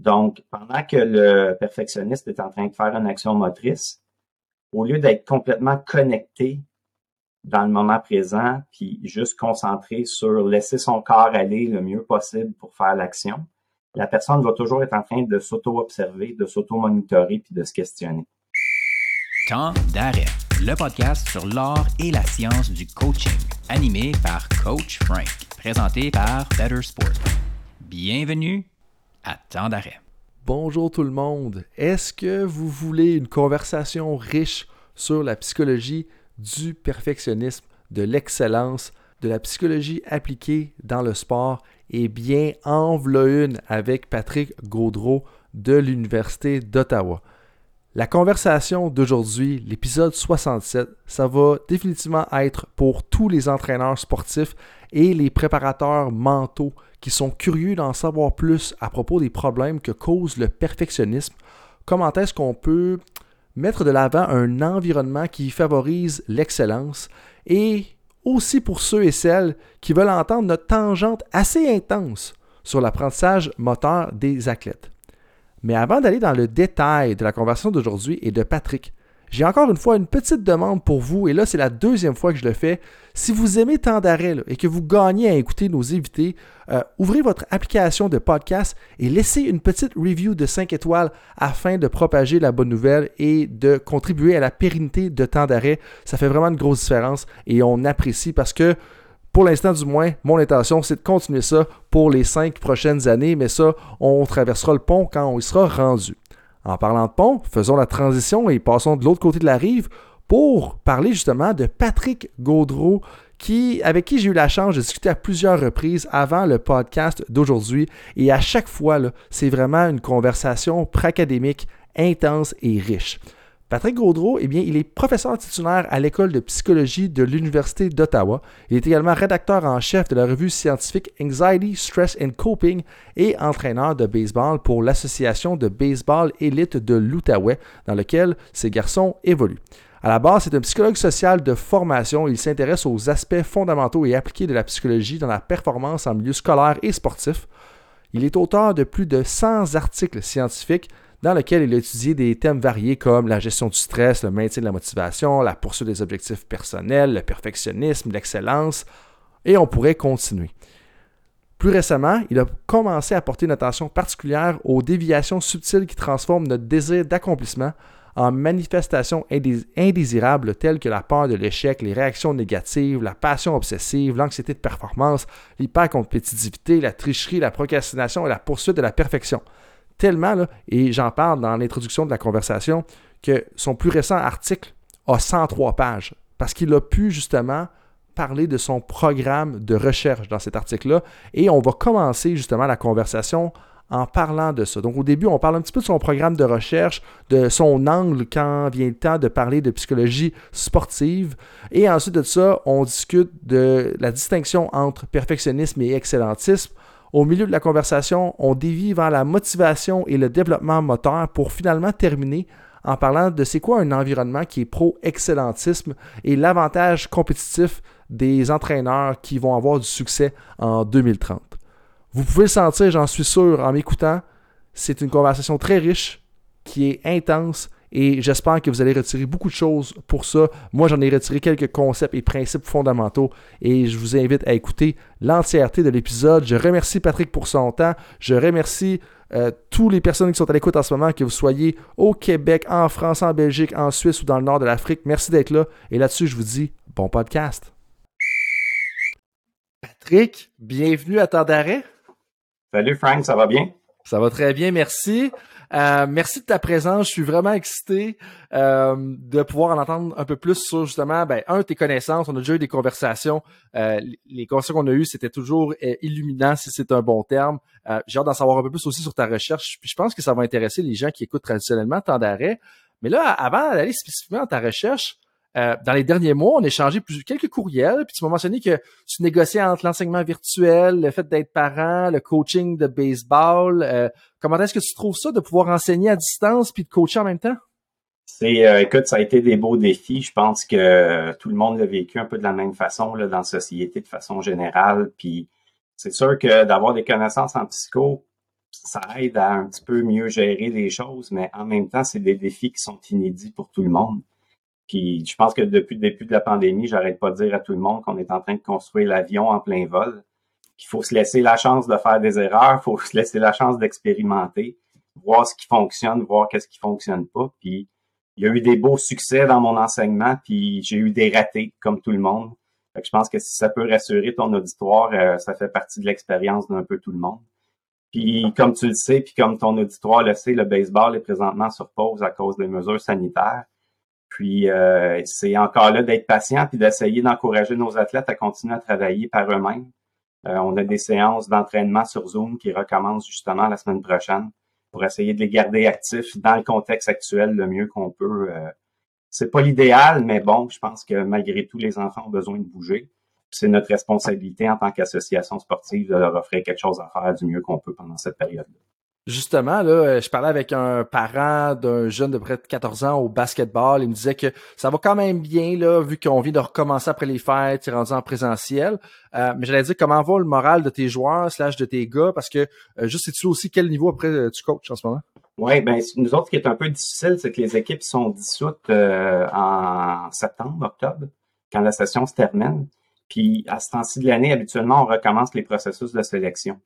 Donc, pendant que le perfectionniste est en train de faire une action motrice, au lieu d'être complètement connecté dans le moment présent, puis juste concentré sur laisser son corps aller le mieux possible pour faire l'action, la personne va toujours être en train de s'auto-observer, de s'auto-monitorer, puis de se questionner. Temps d'arrêt, le podcast sur l'art et la science du coaching, animé par Coach Frank, présenté par Better Sport. Bienvenue à Temps d'arrêt. Bonjour tout le monde. Est-ce que vous voulez une conversation riche sur la psychologie du perfectionnisme, de l'excellence, de la psychologie appliquée dans le sport? Eh bien, en une avec Patrick Gaudreau de l'Université d'Ottawa. La conversation d'aujourd'hui, l'épisode 67, ça va définitivement être pour tous les entraîneurs sportifs et les préparateurs mentaux qui sont curieux d'en savoir plus à propos des problèmes que cause le perfectionnisme. Comment est-ce qu'on peut mettre de l'avant un environnement qui favorise l'excellence? Et aussi pour ceux et celles qui veulent entendre notre tangente assez intense sur l'apprentissage moteur des athlètes. Mais avant d'aller dans le détail de la conversation d'aujourd'hui et de Patrick, j'ai encore une fois une petite demande pour vous, et là c'est la deuxième fois que je le fais. Si vous aimez tant et que vous gagnez à écouter nos invités, euh, ouvrez votre application de podcast et laissez une petite review de 5 étoiles afin de propager la bonne nouvelle et de contribuer à la pérennité de temps d'arrêt. Ça fait vraiment une grosse différence et on apprécie parce que pour l'instant, du moins, mon intention, c'est de continuer ça pour les cinq prochaines années, mais ça, on traversera le pont quand on y sera rendu. En parlant de pont, faisons la transition et passons de l'autre côté de la rive pour parler justement de Patrick Gaudreau, qui, avec qui j'ai eu la chance de discuter à plusieurs reprises avant le podcast d'aujourd'hui. Et à chaque fois, c'est vraiment une conversation pracadémique intense et riche. Patrick Gaudreau, eh bien, il est professeur titulaire à l'école de psychologie de l'Université d'Ottawa. Il est également rédacteur en chef de la revue scientifique Anxiety, Stress and Coping et entraîneur de baseball pour l'Association de baseball élite de l'Outaouais, dans lequel ces garçons évoluent. À la base, c'est un psychologue social de formation. Il s'intéresse aux aspects fondamentaux et appliqués de la psychologie dans la performance en milieu scolaire et sportif. Il est auteur de plus de 100 articles scientifiques dans lequel il a étudié des thèmes variés comme la gestion du stress, le maintien de la motivation, la poursuite des objectifs personnels, le perfectionnisme, l'excellence, et on pourrait continuer. Plus récemment, il a commencé à porter une attention particulière aux déviations subtiles qui transforment notre désir d'accomplissement en manifestations indésirables telles que la peur de l'échec, les réactions négatives, la passion obsessive, l'anxiété de performance, l'hypercompétitivité, la tricherie, la procrastination et la poursuite de la perfection tellement, et j'en parle dans l'introduction de la conversation, que son plus récent article a 103 pages, parce qu'il a pu justement parler de son programme de recherche dans cet article-là, et on va commencer justement la conversation en parlant de ça. Donc au début, on parle un petit peu de son programme de recherche, de son angle quand vient le temps de parler de psychologie sportive. Et ensuite de ça, on discute de la distinction entre perfectionnisme et excellentisme. Au milieu de la conversation, on dévie vers la motivation et le développement moteur pour finalement terminer en parlant de c'est quoi un environnement qui est pro-excellentisme et l'avantage compétitif des entraîneurs qui vont avoir du succès en 2030. Vous pouvez le sentir, j'en suis sûr, en m'écoutant. C'est une conversation très riche, qui est intense et j'espère que vous allez retirer beaucoup de choses pour ça. Moi, j'en ai retiré quelques concepts et principes fondamentaux et je vous invite à écouter l'entièreté de l'épisode. Je remercie Patrick pour son temps. Je remercie euh, toutes les personnes qui sont à l'écoute en ce moment, que vous soyez au Québec, en France, en Belgique, en Suisse ou dans le nord de l'Afrique. Merci d'être là. Et là-dessus, je vous dis bon podcast. Patrick, bienvenue à temps d'arrêt. Salut Frank, ça va bien? Ça va très bien, merci. Euh, merci de ta présence. Je suis vraiment excité euh, de pouvoir en entendre un peu plus sur justement, ben, un, tes connaissances. On a déjà eu des conversations. Euh, les conversations qu'on a eues, c'était toujours illuminant, si c'est un bon terme. J'ai hâte d'en savoir un peu plus aussi sur ta recherche. Puis je pense que ça va intéresser les gens qui écoutent traditionnellement tant d'arrêt. Mais là, avant d'aller spécifiquement dans ta recherche, euh, dans les derniers mois, on a échangé quelques courriels, puis tu m'as mentionné que tu négociais entre l'enseignement virtuel, le fait d'être parent, le coaching de baseball. Euh, comment est-ce que tu trouves ça de pouvoir enseigner à distance puis de coacher en même temps? C'est, euh, écoute, ça a été des beaux défis. Je pense que tout le monde l'a vécu un peu de la même façon là, dans la société de façon générale. Puis c'est sûr que d'avoir des connaissances en psycho, ça aide à un petit peu mieux gérer les choses, mais en même temps, c'est des défis qui sont inédits pour tout le monde. Puis je pense que depuis le début de la pandémie, j'arrête pas de dire à tout le monde qu'on est en train de construire l'avion en plein vol, qu'il faut se laisser la chance de faire des erreurs, il faut se laisser la chance d'expérimenter, voir ce qui fonctionne, voir qu'est-ce qui fonctionne pas. Puis il y a eu des beaux succès dans mon enseignement, puis j'ai eu des ratés comme tout le monde. Je pense que si ça peut rassurer ton auditoire, euh, ça fait partie de l'expérience d'un peu tout le monde. Puis comme tu le sais, puis comme ton auditoire le sait, le baseball est présentement sur pause à cause des mesures sanitaires. Puis euh, c'est encore là d'être patient puis d'essayer d'encourager nos athlètes à continuer à travailler par eux-mêmes. Euh, on a des séances d'entraînement sur Zoom qui recommencent justement la semaine prochaine pour essayer de les garder actifs dans le contexte actuel le mieux qu'on peut. Euh, c'est pas l'idéal, mais bon, je pense que malgré tout, les enfants ont besoin de bouger c'est notre responsabilité en tant qu'association sportive de leur offrir quelque chose à faire du mieux qu'on peut pendant cette période-là. Justement, là, euh, je parlais avec un parent d'un jeune de près de 14 ans au basketball. Il me disait que ça va quand même bien, là, vu qu'on vient de recommencer après les fêtes, il rendu en présentiel. Euh, mais j'allais dire, comment va le moral de tes joueurs, slash de tes gars? Parce que, euh, juste sais-tu aussi quel niveau après tu coaches en ce moment? Oui, ben nous autres, ce qui est un peu difficile, c'est que les équipes sont dissoutes en septembre, octobre, quand la session se termine. Puis à ce temps-ci de l'année, habituellement, on recommence les processus de sélection.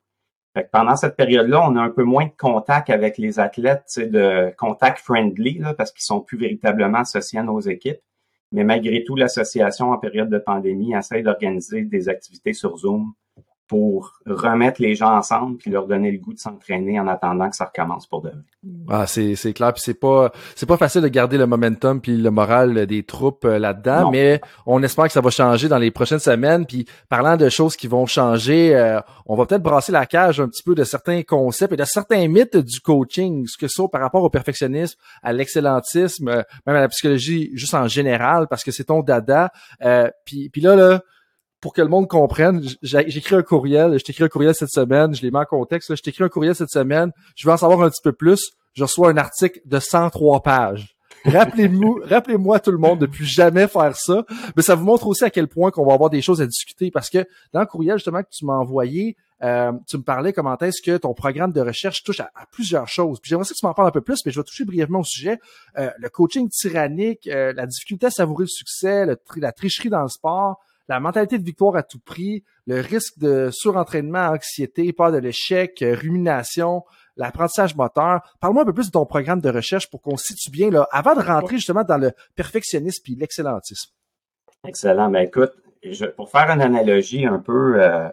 Pendant cette période-là, on a un peu moins de contact avec les athlètes, de contact friendly, parce qu'ils sont plus véritablement associés à nos équipes. Mais malgré tout, l'association en période de pandémie essaie d'organiser des activités sur Zoom pour remettre les gens ensemble puis leur donner le goût de s'entraîner en attendant que ça recommence pour demain. Ah, c'est c'est clair puis c'est pas c'est pas facile de garder le momentum puis le moral des troupes euh, là-dedans mais on espère que ça va changer dans les prochaines semaines. Puis parlant de choses qui vont changer euh, on va peut-être brasser la cage un petit peu de certains concepts et de certains mythes du coaching ce que ça par rapport au perfectionnisme à l'excellentisme euh, même à la psychologie juste en général parce que c'est ton dada. Puis puis là là pour que le monde comprenne, j'écris un courriel, je t'écris un courriel cette semaine, je l'ai mis en contexte, je t'écris un courriel cette semaine, je veux en savoir un petit peu plus, je reçois un article de 103 pages. Rappelez-moi, rappelez-moi tout le monde de plus jamais faire ça. Mais ça vous montre aussi à quel point qu'on va avoir des choses à discuter parce que dans le courriel justement que tu m'as envoyé, euh, tu me parlais comment est-ce que ton programme de recherche touche à, plusieurs choses. Puis j'aimerais que tu m'en parles un peu plus, mais je vais toucher brièvement au sujet. Euh, le coaching tyrannique, euh, la difficulté à savourer le succès, la tricherie dans le sport, la mentalité de victoire à tout prix, le risque de surentraînement, anxiété, peur de l'échec, rumination, l'apprentissage moteur. Parle-moi un peu plus de ton programme de recherche pour qu'on situe bien là, avant de rentrer justement dans le perfectionnisme puis l'excellentisme. Excellent. Ben écoute, pour faire une analogie un peu, euh,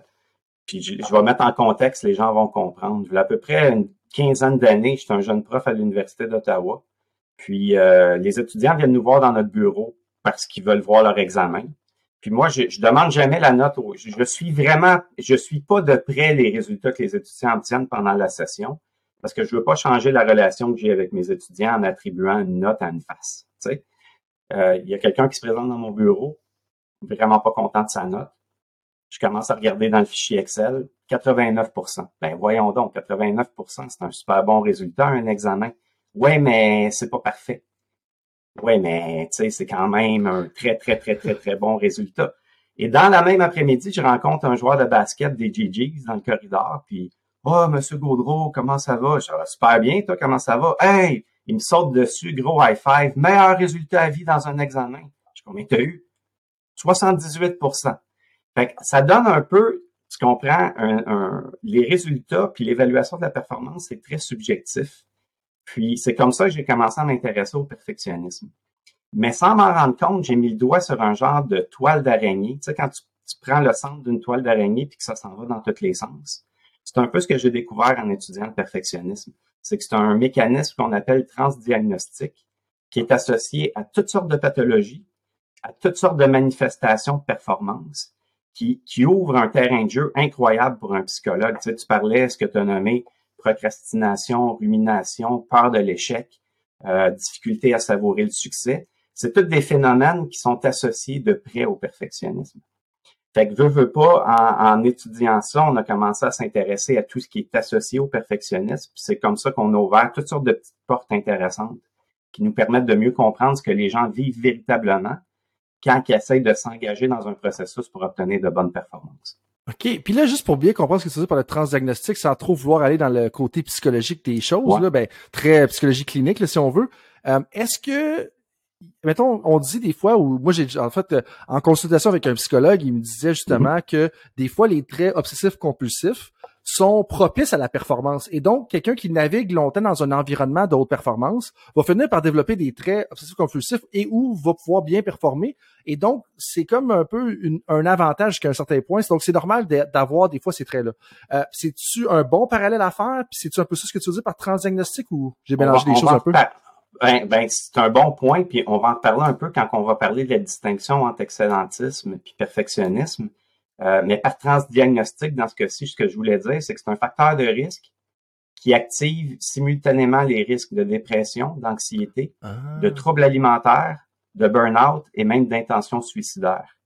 puis je, vais mettre en contexte, les gens vont comprendre. Il y a à peu près une quinzaine d'années, j'étais un jeune prof à l'Université d'Ottawa. Puis euh, les étudiants viennent nous voir dans notre bureau parce qu'ils veulent voir leur examen. Puis moi, je, je demande jamais la note. je, suis vraiment, je suis pas de près les résultats que les étudiants obtiennent pendant la session parce que je veux pas changer la relation que j'ai avec mes étudiants en attribuant une note à une face. Tu sais, euh, il y a quelqu'un qui se présente dans mon bureau, vraiment pas content de sa note. Je commence à regarder dans le fichier Excel, 89% Ben voyons donc, 89% c'est un super bon résultat, un examen. Ouais, mais c'est pas parfait. Oui, mais tu sais, c'est quand même un très, très, très, très, très bon résultat. Et dans la même après-midi, je rencontre un joueur de basket des GGs dans le corridor, puis Oh, Monsieur Gaudreau, comment ça va? Je dis, super bien, toi, comment ça va? Hey! Il me saute dessus, gros high five, meilleur résultat à vie dans un examen. Je combien t'as eu? 78% Fait que ça donne un peu, tu comprends, les résultats puis l'évaluation de la performance, c'est très subjectif. Puis c'est comme ça que j'ai commencé à m'intéresser au perfectionnisme. Mais sans m'en rendre compte, j'ai mis le doigt sur un genre de toile d'araignée. Tu sais, quand tu, prends le centre d'une toile d'araignée puis que ça s'en va dans tous les sens. C'est un peu ce que j'ai découvert en étudiant le perfectionnisme. C'est que c'est un mécanisme qu'on appelle transdiagnostique qui est associé à toutes sortes de pathologies, à toutes sortes de manifestations de performance, qui, qui ouvre un terrain de jeu incroyable pour un psychologue. Tu sais, tu parlais, ce que tu as nommé procrastination, rumination, peur de l'échec, euh, difficulté à savourer le succès. C'est tous des phénomènes qui sont associés de près au perfectionnisme. Fait que veux, veux pas, en, étudiant ça, on a commencé à s'intéresser à tout ce qui est associé au perfectionnisme. C'est comme ça qu'on a ouvert toutes sortes de petites portes intéressantes qui nous permettent de mieux comprendre ce que les gens vivent véritablement quand ils essayent de s'engager dans un processus pour obtenir de bonnes performances. OK. Puis là, juste pour bien comprendre ce que tu dire par le transdiagnostic, sans trop vouloir aller dans le côté psychologique des choses, là, ben, très psychologie clinique, là, si on veut. Euh, est-ce que mettons, on dit des fois où moi j'ai en fait euh, en consultation avec un psychologue, il me disait justement mm-hmm. que des fois les traits obsessifs compulsifs sont propices à la performance. Et donc, quelqu'un qui navigue longtemps dans un environnement de haute performance va finir par développer des traits obsessifs compulsifs et où va pouvoir bien performer. Et donc, c'est comme un peu un avantage jusqu'à un certain point. Donc, c'est normal d'avoir des fois ces traits-là. Euh, c'est-tu un bon parallèle à faire? Puis c'est-tu un peu ça ce que tu veux dire par transdiagnostic ou j'ai mélangé des choses un peu? Ben, ben c'est un bon point, puis on va en parler un peu quand on va parler de la distinction entre excellentisme et perfectionnisme. Euh, mais par transdiagnostic, dans ce cas-ci, ce que je voulais dire, c'est que c'est un facteur de risque qui active simultanément les risques de dépression, d'anxiété, de ah. troubles alimentaires, de burn-out et même d'intention suicidaire.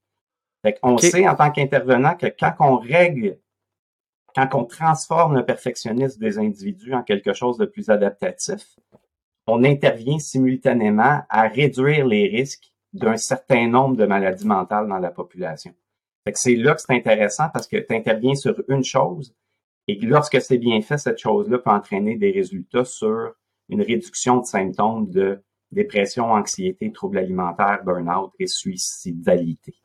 Fait on sait en tant qu'intervenant que quand on règle, quand on transforme le perfectionnisme des individus en quelque chose de plus adaptatif, on intervient simultanément à réduire les risques d'un certain nombre de maladies mentales dans la population. C'est là que c'est intéressant parce que tu interviens sur une chose et lorsque c'est bien fait, cette chose-là peut entraîner des résultats sur une réduction de symptômes de dépression, anxiété, troubles alimentaires, burn-out et suicidalité.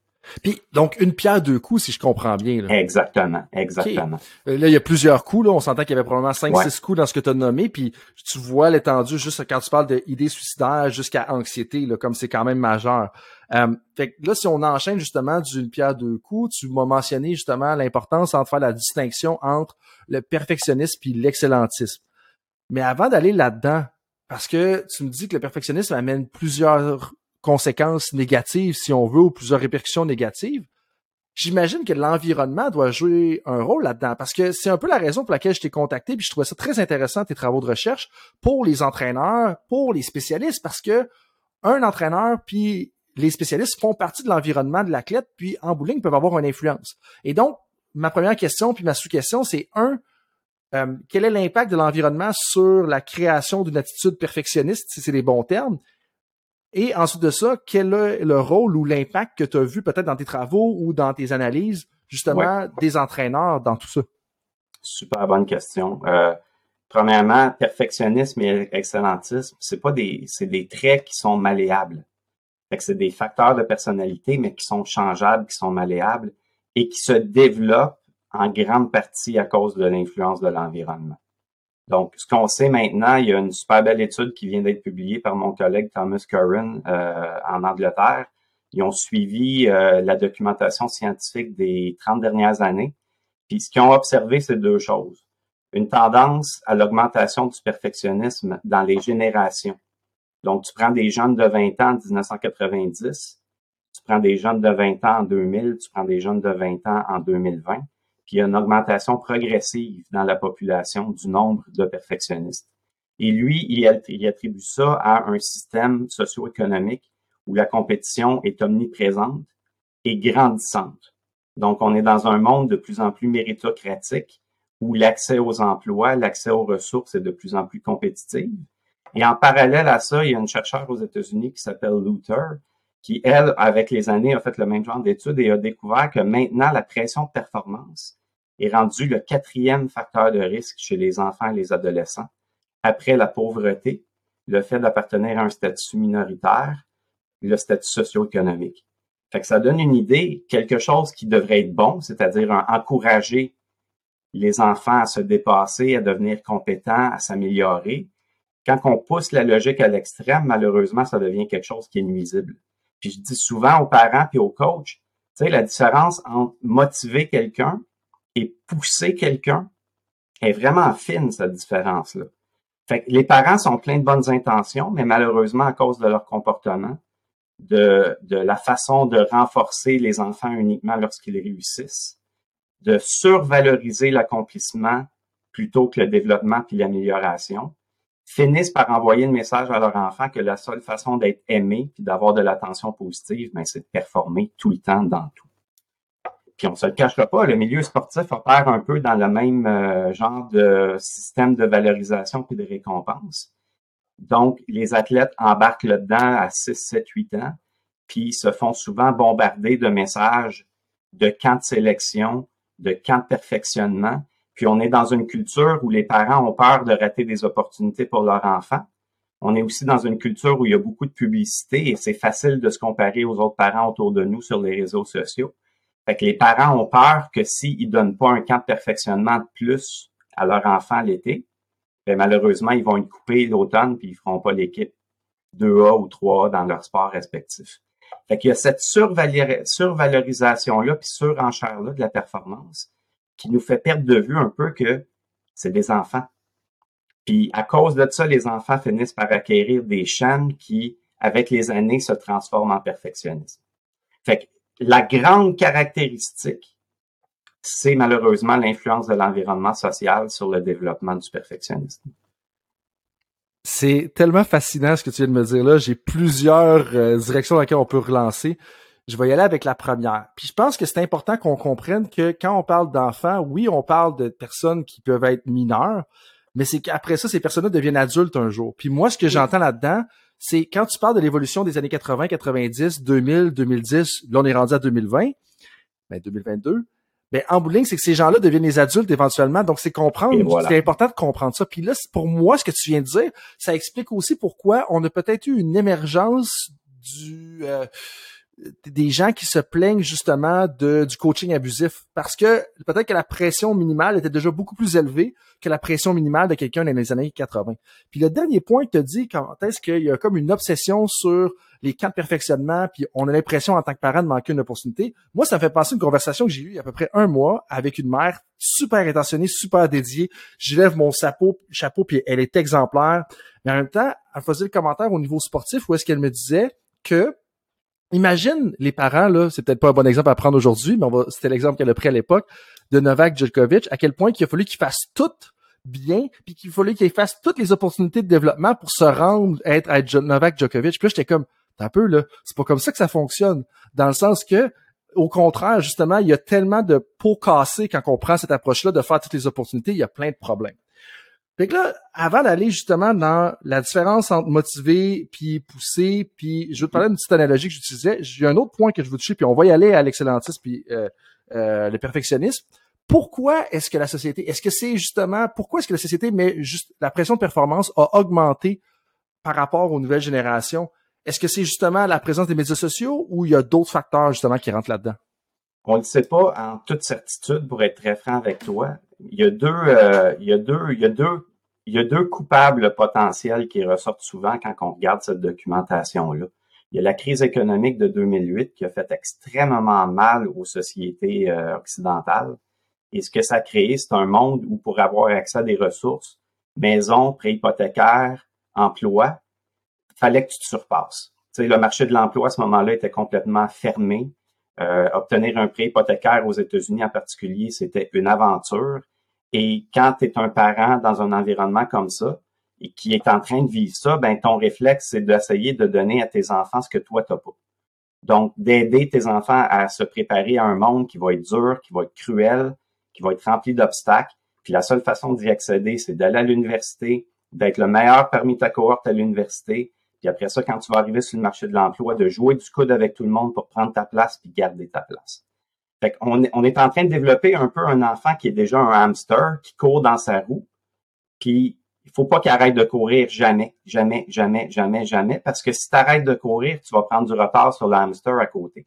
Puis donc une pierre deux coups, si je comprends bien. Exactement, exactement. Euh, là, il y a plusieurs coups. Là, on s'entend qu'il y avait probablement cinq, six coups dans ce que tu as nommé. Puis tu vois l'étendue juste quand tu parles d'idées suicidaires jusqu'à anxiété, là, comme c'est quand même majeur. Euh, fait que là, si on enchaîne justement d'une pierre deux coups, tu m'as mentionné justement l'importance entre faire la distinction entre le perfectionnisme puis l'excellentisme. Mais avant d'aller là-dedans, parce que tu me dis que le perfectionnisme amène plusieurs conséquences négatives, si on veut, ou plusieurs répercussions négatives, j'imagine que l'environnement doit jouer un rôle là-dedans. Parce que c'est un peu la raison pour laquelle je t'ai contacté, puis je trouvais ça très intéressant, tes travaux de recherche, pour les entraîneurs, pour les spécialistes, parce que un entraîneur, puis les spécialistes font partie de l'environnement de l'athlète, puis en bowling peuvent avoir une influence. Et donc, ma première question, puis ma sous-question, c'est un, euh, quel est l'impact de l'environnement sur la création d'une attitude perfectionniste, si c'est les bons termes? Et ensuite de ça, quel est le rôle ou l'impact que tu as vu peut-être dans tes travaux ou dans tes analyses, justement, des entraîneurs dans tout ça? Super bonne question. Euh, premièrement, perfectionnisme et excellentisme, c'est pas des, c'est des traits qui sont malléables. Fait que c'est des facteurs de personnalité, mais qui sont changeables, qui sont malléables et qui se développent en grande partie à cause de l'influence de l'environnement. Donc, ce qu'on sait maintenant, il y a une super belle étude qui vient d'être publiée par mon collègue Thomas Curran euh, en Angleterre. Ils ont suivi euh, la documentation scientifique des 30 dernières années. Puis ce qu'ils ont observé, c'est deux choses. Une tendance à l'augmentation du perfectionnisme dans les générations. Donc, tu prends des jeunes de 20 ans en 1990, tu prends des jeunes de 20 ans en 2000, tu prends des jeunes de 20 ans en 2020 puis il y a une augmentation progressive dans la population du nombre de perfectionnistes. Et lui, il, attribue ça à un système socio-économique où la compétition est omniprésente et grandissante. Donc, on est dans un monde de plus en plus méritocratique où l'accès aux emplois, l'accès aux ressources est de plus en plus compétitif. Et en parallèle à ça, il y a une chercheure aux États-Unis qui s'appelle Luther, qui, elle, avec les années, a fait le même genre d'études et a découvert que maintenant, la pression de performance est rendu le quatrième facteur de risque chez les enfants et les adolescents, après la pauvreté, le fait d'appartenir à un statut minoritaire, le statut socio-économique. Fait ça donne une idée, quelque chose qui devrait être bon, c'est-à-dire encourager les enfants à se dépasser, à devenir compétents, à s'améliorer. Quand on pousse la logique à l'extrême, malheureusement, ça devient quelque chose qui est nuisible. Puis je dis souvent aux parents et aux coachs, tu sais, la différence entre motiver quelqu'un et pousser quelqu'un est vraiment fine, cette différence-là. Fait que les parents sont pleins de bonnes intentions, mais malheureusement, à cause de leur comportement, de, la façon de renforcer les enfants uniquement lorsqu'ils réussissent, de survaloriser l'accomplissement plutôt que le développement puis l'amélioration, finissent par envoyer le message à leur enfant que la seule façon d'être aimé puis d'avoir de l'attention positive, ben, c'est de performer tout le temps dans tout. Puis on se le cachera pas, le milieu sportif opère un peu dans le même euh, genre de système de valorisation puis de récompense. Donc, les athlètes embarquent là-dedans à 6, 7, 8 ans, puis se font souvent bombarder de messages de camps de sélection, de camp de perfectionnement. Puis on est dans une culture où les parents ont peur de rater des opportunités pour leur enfant. On est aussi dans une culture où il y a beaucoup de publicité et c'est facile de se comparer aux autres parents autour de nous sur les réseaux sociaux. Fait que les parents ont peur que s'ils donnent pas un camp de perfectionnement de plus à leur enfant l'été, ben malheureusement, ils vont être coupés l'automne puis ils feront pas l'équipe 2A ou 3A dans leur sport respectif. Fait qu'il y a cette survalorisation-là puis surenchère-là de la performance qui nous fait perdre de vue un peu que c'est des enfants. Puis à cause de ça, les enfants finissent par acquérir des chaînes qui, avec les années, se transforment en perfectionnisme. Fait que la grande caractéristique, c'est malheureusement l'influence de l'environnement social sur le développement du perfectionnisme. C'est tellement fascinant ce que tu viens de me dire là. J'ai plusieurs euh, directions dans lesquelles on peut relancer. Je vais y aller avec la première. Puis je pense que c'est important qu'on comprenne que quand on parle d'enfants, oui, on parle de personnes qui peuvent être mineures, mais c'est qu'après ça, ces personnes-là deviennent adultes un jour. Puis moi, ce que j'entends là-dedans, c'est quand tu parles de l'évolution des années 80, 90, 2000, 2010, là on est rendu à 2020, ben 2022, ben en bout c'est que ces gens-là deviennent des adultes éventuellement. Donc c'est comprendre, c'est important de comprendre ça. Puis là, pour moi, ce que tu viens de dire, ça explique aussi pourquoi on a peut-être eu une émergence du euh, des gens qui se plaignent justement de, du coaching abusif parce que peut-être que la pression minimale était déjà beaucoup plus élevée que la pression minimale de quelqu'un dans les années 80. Puis le dernier point as dit, quand est-ce qu'il y a comme une obsession sur les camps de perfectionnement, puis on a l'impression en tant que parent de manquer une opportunité. Moi, ça me fait penser une conversation que j'ai eue il y a à peu près un mois avec une mère super intentionnée, super dédiée. Je lève mon chapeau, chapeau, puis elle est exemplaire. Mais en même temps, elle faisait le commentaire au niveau sportif où est-ce qu'elle me disait que Imagine les parents, là, c'est peut-être pas un bon exemple à prendre aujourd'hui, mais c'était l'exemple qu'elle a pris à l'époque de Novak Djokovic, à quel point il a fallu qu'il fasse tout bien, puis qu'il fallait qu'il fasse toutes les opportunités de développement pour se rendre à être Novak Djokovic. Puis là, j'étais comme, un peu, là, c'est pas comme ça que ça fonctionne. Dans le sens que, au contraire, justement, il y a tellement de pots cassés quand on prend cette approche-là de faire toutes les opportunités, il y a plein de problèmes. Fait que là, avant d'aller justement dans la différence entre motiver puis pousser, puis je veux te parler d'une petite analogie que j'utilisais. J'ai un autre point que je veux toucher, puis on va y aller à l'excellentisme puis euh, euh, le perfectionnisme. Pourquoi est-ce que la société, est-ce que c'est justement, pourquoi est-ce que la société met juste la pression de performance a augmenté par rapport aux nouvelles générations? Est-ce que c'est justement la présence des médias sociaux ou il y a d'autres facteurs justement qui rentrent là-dedans? On ne sait pas en toute certitude, pour être très franc avec toi. Il y a deux, euh, il y a deux, il y a deux il y a deux coupables potentiels qui ressortent souvent quand on regarde cette documentation-là. Il y a la crise économique de 2008 qui a fait extrêmement mal aux sociétés euh, occidentales. Et ce que ça a créé, c'est un monde où pour avoir accès à des ressources, maison, prêt hypothécaire, emploi, fallait que tu te surpasses. Tu sais, le marché de l'emploi à ce moment-là était complètement fermé. Euh, obtenir un prêt hypothécaire aux États-Unis en particulier, c'était une aventure. Et quand tu es un parent dans un environnement comme ça et qui est en train de vivre ça, ben ton réflexe, c'est d'essayer de donner à tes enfants ce que toi, tu pas. Donc, d'aider tes enfants à se préparer à un monde qui va être dur, qui va être cruel, qui va être rempli d'obstacles. Puis la seule façon d'y accéder, c'est d'aller à l'université, d'être le meilleur parmi ta cohorte à l'université. Puis après ça, quand tu vas arriver sur le marché de l'emploi, de jouer du coude avec tout le monde pour prendre ta place puis garder ta place. Fait on, est, en train de développer un peu un enfant qui est déjà un hamster, qui court dans sa roue. Puis il faut pas qu'il arrête de courir jamais, jamais, jamais, jamais, jamais, parce que si tu arrêtes de courir, tu vas prendre du retard sur le hamster à côté.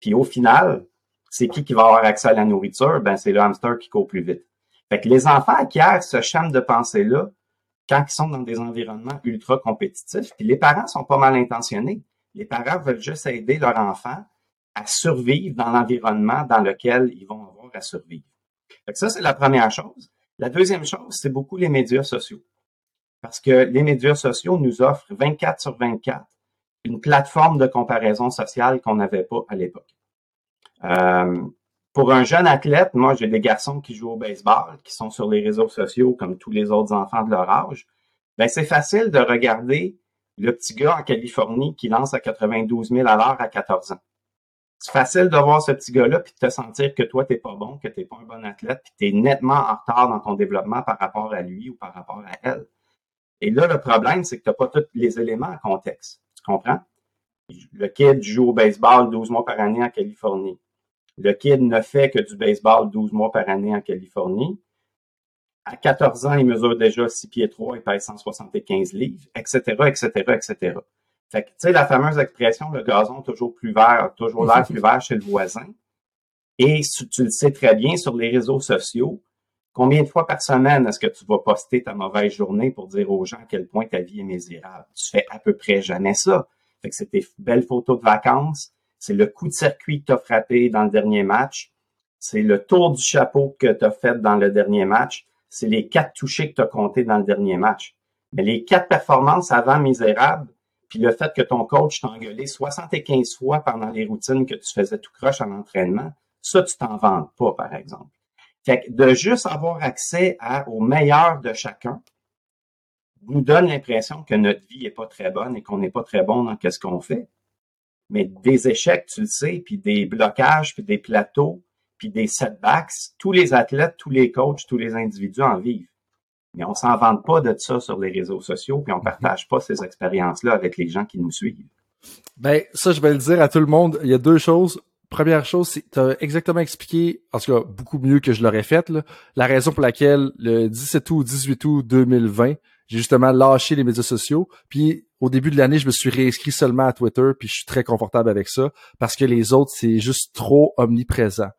Puis au final, c'est qui qui va avoir accès à la nourriture? Ben, c'est le hamster qui court plus vite. Fait que les enfants acquièrent ce champ de pensée-là quand ils sont dans des environnements ultra compétitifs. Puis les parents sont pas mal intentionnés. Les parents veulent juste aider leur enfant à survivre dans l'environnement dans lequel ils vont avoir à survivre. ça, c'est la première chose. La deuxième chose, c'est beaucoup les médias sociaux. Parce que les médias sociaux nous offrent 24 sur 24 une plateforme de comparaison sociale qu'on n'avait pas à l'époque. Euh, pour un jeune athlète, moi, j'ai des garçons qui jouent au baseball, qui sont sur les réseaux sociaux comme tous les autres enfants de leur âge. Ben, c'est facile de regarder le petit gars en Californie qui lance à 92 000 à l'heure à 14 ans c'est facile de voir ce petit gars-là puis de te sentir que toi, t'es pas bon, que t'es pas un bon athlète, puis t'es nettement en retard dans ton développement par rapport à lui ou par rapport à elle. Et là, le problème, c'est que t'as pas tous les éléments en contexte. Tu comprends? Le kid joue au baseball 12 mois par année en Californie. Le kid ne fait que du baseball 12 mois par année en Californie. À 14 ans, il mesure déjà 6 pieds 3, il pèse 175 livres, etc., etc., etc. Fait que, tu sais, la fameuse expression, le gazon toujours plus vert, toujours l'air plus vert chez le voisin. Et tu le sais très bien, sur les réseaux sociaux, combien de fois par semaine est-ce que tu vas poster ta mauvaise journée pour dire aux gens à quel point ta vie est misérable? Tu fais à peu près jamais ça. Fait que c'est tes belles photos de vacances, c'est le coup de circuit que tu as frappé dans le dernier match, c'est le tour du chapeau que tu as fait dans le dernier match, c'est les quatre touchés que tu as comptés dans le dernier match. Mais les quatre performances avant misérables, puis le fait que ton coach t'a engueulé 75 fois pendant les routines que tu faisais tout croche en entraînement, ça, tu t'en vantes pas, par exemple. Fait que de juste avoir accès à, au meilleur de chacun nous donne l'impression que notre vie est pas très bonne et qu'on n'est pas très bon dans ce qu'on fait. Mais des échecs, tu le sais, puis des blocages, puis des plateaux, puis des setbacks, tous les athlètes, tous les coachs, tous les individus en vivent. Mais on s'en vante pas de ça sur les réseaux sociaux, puis on partage pas ces expériences-là avec les gens qui nous suivent. Ben, ça, je vais le dire à tout le monde. Il y a deux choses. Première chose, c'est tu as exactement expliqué, en tout cas beaucoup mieux que je l'aurais fait, là, la raison pour laquelle le 17 août, 18 août 2020, j'ai justement lâché les médias sociaux. Puis au début de l'année, je me suis réinscrit seulement à Twitter, puis je suis très confortable avec ça parce que les autres, c'est juste trop omniprésent.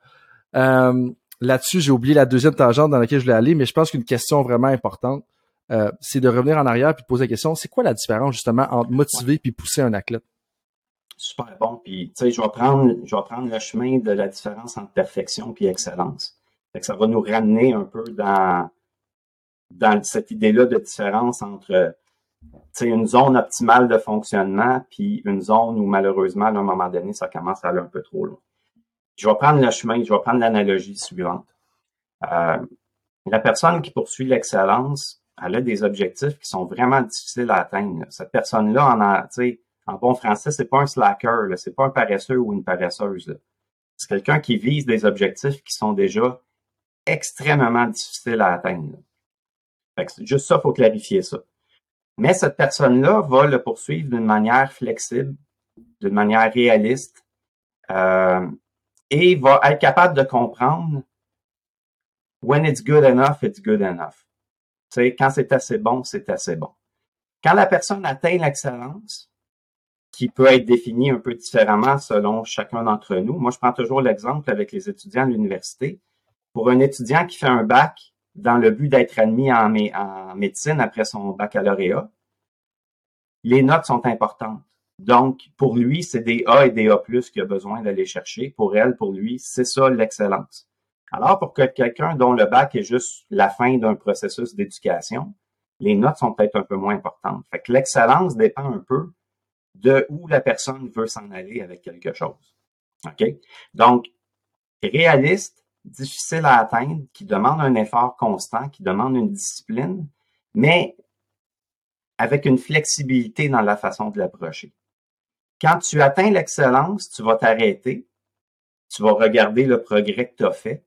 Euh, Là-dessus, j'ai oublié la deuxième tangente dans laquelle je voulais aller, mais je pense qu'une question vraiment importante, euh, c'est de revenir en arrière puis de poser la question, c'est quoi la différence justement entre motiver puis pousser un athlète? Super bon. Puis, tu sais, je vais prendre, je vais prendre le chemin de la différence entre perfection puis excellence. Fait que ça va nous ramener un peu dans, dans cette idée-là de différence entre une zone optimale de fonctionnement puis une zone où malheureusement, à un moment donné, ça commence à aller un peu trop loin. Je vais prendre le chemin, je vais prendre l'analogie suivante. Euh, la personne qui poursuit l'excellence, elle a des objectifs qui sont vraiment difficiles à atteindre. Cette personne-là, en, en bon français, c'est pas un slacker, c'est pas un paresseux ou une paresseuse. C'est quelqu'un qui vise des objectifs qui sont déjà extrêmement difficiles à atteindre. juste ça, faut clarifier ça. Mais cette personne-là va le poursuivre d'une manière flexible, d'une manière réaliste, euh, et va être capable de comprendre when it's good enough, it's good enough. Tu sais, quand c'est assez bon, c'est assez bon. Quand la personne atteint l'excellence, qui peut être définie un peu différemment selon chacun d'entre nous. Moi, je prends toujours l'exemple avec les étudiants de l'université. Pour un étudiant qui fait un bac dans le but d'être admis en, en médecine après son baccalauréat, les notes sont importantes. Donc, pour lui, c'est des A et des A+, qu'il a besoin d'aller chercher. Pour elle, pour lui, c'est ça l'excellence. Alors, pour que quelqu'un dont le bac est juste la fin d'un processus d'éducation, les notes sont peut-être un peu moins importantes. Fait que l'excellence dépend un peu de où la personne veut s'en aller avec quelque chose. Donc, réaliste, difficile à atteindre, qui demande un effort constant, qui demande une discipline, mais avec une flexibilité dans la façon de l'approcher. Quand tu atteins l'excellence, tu vas t'arrêter, tu vas regarder le progrès que tu as fait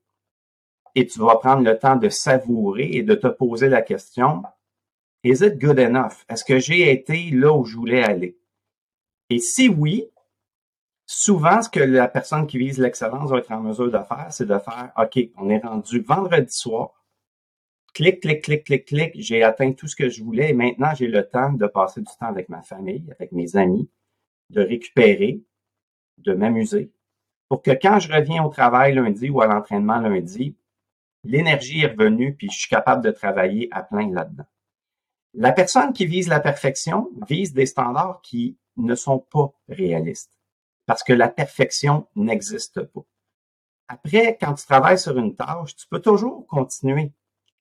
et tu vas prendre le temps de savourer et de te poser la question, is it good enough? Est-ce que j'ai été là où je voulais aller? Et si oui, souvent, ce que la personne qui vise l'excellence va être en mesure de faire, c'est de faire, OK, on est rendu vendredi soir, clic, clic, clic, clic, clic, j'ai atteint tout ce que je voulais et maintenant j'ai le temps de passer du temps avec ma famille, avec mes amis, de récupérer, de m'amuser, pour que quand je reviens au travail lundi ou à l'entraînement lundi, l'énergie est revenue puis je suis capable de travailler à plein là-dedans. La personne qui vise la perfection vise des standards qui ne sont pas réalistes parce que la perfection n'existe pas. Après, quand tu travailles sur une tâche, tu peux toujours continuer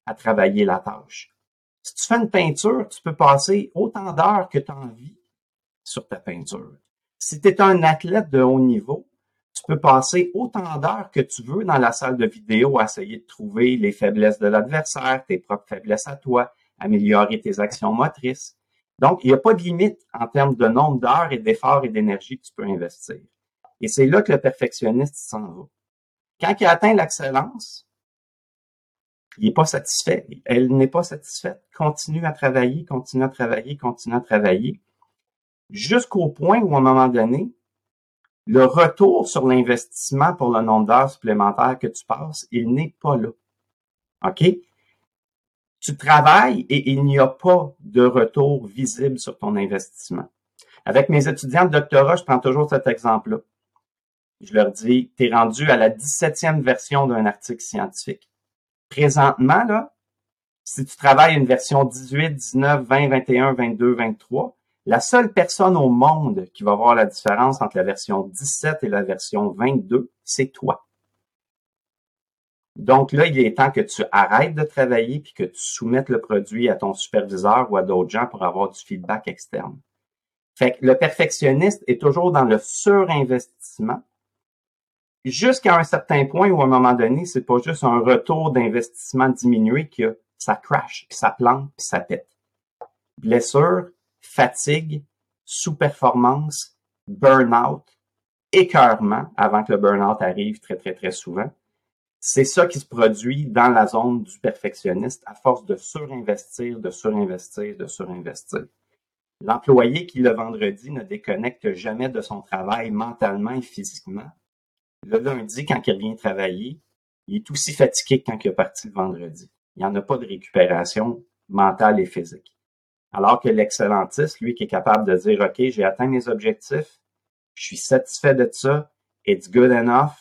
à travailler la tâche. Si tu fais une peinture, tu peux passer autant d'heures que tu as envie sur ta peinture. Si tu es un athlète de haut niveau, tu peux passer autant d'heures que tu veux dans la salle de vidéo à essayer de trouver les faiblesses de l'adversaire, tes propres faiblesses à toi, améliorer tes actions motrices. Donc, il n'y a pas de limite en termes de nombre d'heures et d'efforts et d'énergie que tu peux investir. Et c'est là que le perfectionniste s'en va. Quand il atteint l'excellence, il n'est pas satisfait. Elle n'est pas satisfaite. Continue à travailler, continue à travailler, continue à travailler jusqu'au point où, à un moment donné, le retour sur l'investissement pour le nombre d'heures supplémentaires que tu passes, il n'est pas là. OK? Tu travailles et il n'y a pas de retour visible sur ton investissement. Avec mes étudiants de doctorat, je prends toujours cet exemple-là. Je leur dis, tu es rendu à la 17e version d'un article scientifique. Présentement, là, si tu travailles une version 18, 19, 20, 21, 22, 23, la seule personne au monde qui va voir la différence entre la version 17 et la version 22, c'est toi. Donc là, il est temps que tu arrêtes de travailler puis que tu soumettes le produit à ton superviseur ou à d'autres gens pour avoir du feedback externe. Fait que le perfectionniste est toujours dans le surinvestissement jusqu'à un certain point où à un moment donné, c'est pas juste un retour d'investissement diminué que ça crash, ça plante, puis ça pète. Blessure, fatigue, sous-performance, burn-out, écœurement avant que le burn-out arrive très, très, très souvent. C'est ça qui se produit dans la zone du perfectionniste à force de surinvestir, de surinvestir, de surinvestir. L'employé qui, le vendredi, ne déconnecte jamais de son travail mentalement et physiquement, le lundi, quand il revient travailler, il est aussi fatigué que quand il est parti le vendredi. Il n'y en a pas de récupération mentale et physique. Alors que l'excellentiste, lui, qui est capable de dire, OK, j'ai atteint mes objectifs, je suis satisfait de ça, it's good enough,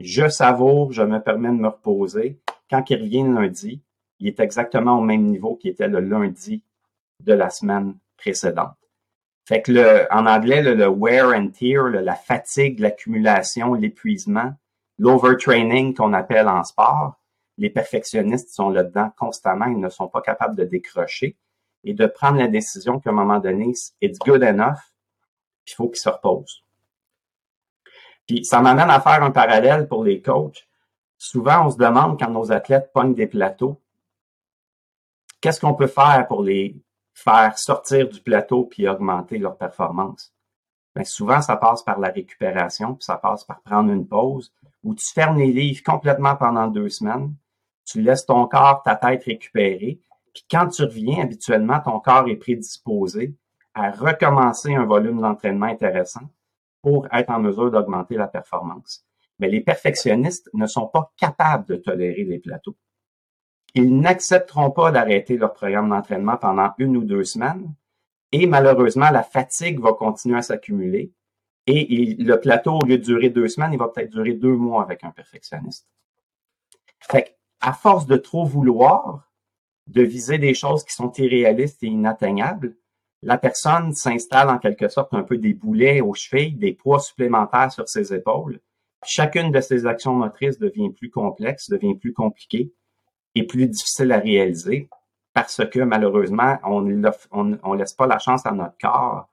je savoure, je me permets de me reposer. Quand il revient le lundi, il est exactement au même niveau qu'il était le lundi de la semaine précédente. Fait que le, en anglais, le, wear and tear, la fatigue, l'accumulation, l'épuisement, l'overtraining qu'on appelle en sport, les perfectionnistes sont là-dedans constamment, ils ne sont pas capables de décrocher et de prendre la décision qu'à un moment donné, it's good enough, il faut qu'ils se reposent. Puis ça m'amène à faire un parallèle pour les coachs. Souvent, on se demande quand nos athlètes pognent des plateaux, qu'est-ce qu'on peut faire pour les faire sortir du plateau puis augmenter leur performance? Bien, souvent, ça passe par la récupération, puis ça passe par prendre une pause où tu fermes les livres complètement pendant deux semaines, tu laisses ton corps, ta tête récupérer, puis quand tu reviens, habituellement, ton corps est prédisposé à recommencer un volume d'entraînement intéressant pour être en mesure d'augmenter la performance. Mais les perfectionnistes ne sont pas capables de tolérer les plateaux. Ils n'accepteront pas d'arrêter leur programme d'entraînement pendant une ou deux semaines et malheureusement, la fatigue va continuer à s'accumuler et le plateau, au lieu de durer deux semaines, il va peut-être durer deux mois avec un perfectionniste. Fait à force de trop vouloir, de viser des choses qui sont irréalistes et inatteignables, la personne s'installe en quelque sorte un peu des boulets aux chevilles, des poids supplémentaires sur ses épaules. Chacune de ses actions motrices devient plus complexe, devient plus compliquée et plus difficile à réaliser parce que malheureusement, on ne laisse pas la chance à notre corps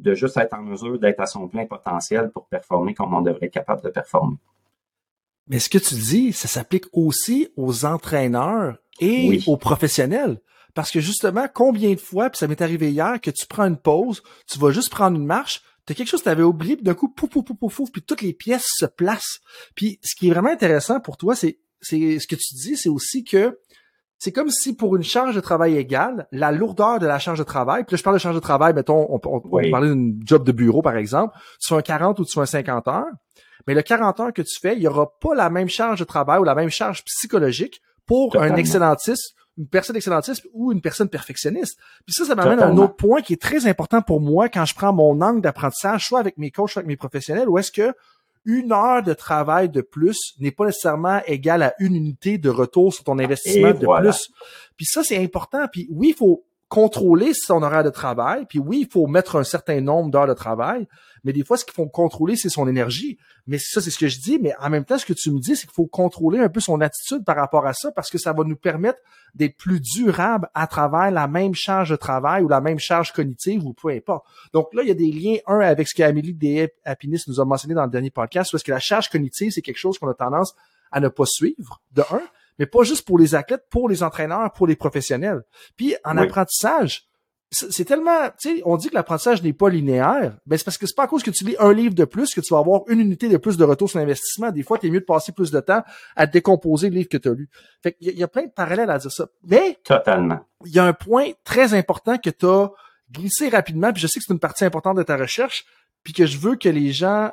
de juste être en mesure d'être à son plein potentiel pour performer comme on devrait être capable de performer. Mais ce que tu dis, ça s'applique aussi aux entraîneurs et aux professionnels. Parce que justement, combien de fois, puis ça m'est arrivé hier, que tu prends une pause, tu vas juste prendre une marche, tu as quelque chose que tu avais oublié, puis d'un coup, pouf, pouf, pouf, pouf, puis toutes les pièces se placent. Puis ce qui est vraiment intéressant pour toi, c'est, c'est ce que tu dis, c'est aussi que c'est comme si pour une charge de travail égale, la lourdeur de la charge de travail, puis là je parle de charge de travail, mettons, on, on, on parlait d'une job de bureau par exemple, tu fais un 40 ou tu fais un 50 heures, mais le 40 heures que tu fais, il y aura pas la même charge de travail ou la même charge psychologique pour un excellentiste, une personne excellentiste ou une personne perfectionniste. Puis ça, ça m'amène à un autre point qui est très important pour moi quand je prends mon angle d'apprentissage, soit avec mes coachs, soit avec mes professionnels, où est-ce que une heure de travail de plus n'est pas nécessairement égale à une unité de retour sur ton investissement de plus. Puis ça, c'est important. Puis oui, il faut contrôler son horaire de travail. Puis oui, il faut mettre un certain nombre d'heures de travail. Mais des fois, ce qu'il faut contrôler, c'est son énergie. Mais ça, c'est ce que je dis. Mais en même temps, ce que tu me dis, c'est qu'il faut contrôler un peu son attitude par rapport à ça parce que ça va nous permettre d'être plus durable à travers la même charge de travail ou la même charge cognitive ou peu importe. Donc là, il y a des liens, un avec ce qu'Amélie des Happiness nous a mentionné dans le dernier podcast, parce que la charge cognitive, c'est quelque chose qu'on a tendance à ne pas suivre, de un, mais pas juste pour les athlètes, pour les entraîneurs, pour les professionnels. Puis en apprentissage, c'est tellement, tu sais, on dit que l'apprentissage n'est pas linéaire, ben c'est parce que c'est pas à cause que tu lis un livre de plus que tu vas avoir une unité de plus de retour sur l'investissement. Des fois, es mieux de passer plus de temps à décomposer le livre que tu as lu. Fait qu'il y, a plein de parallèles à dire ça. Mais totalement. Il y a un point très important que tu as glissé rapidement, puis je sais que c'est une partie importante de ta recherche, puis que je veux que les gens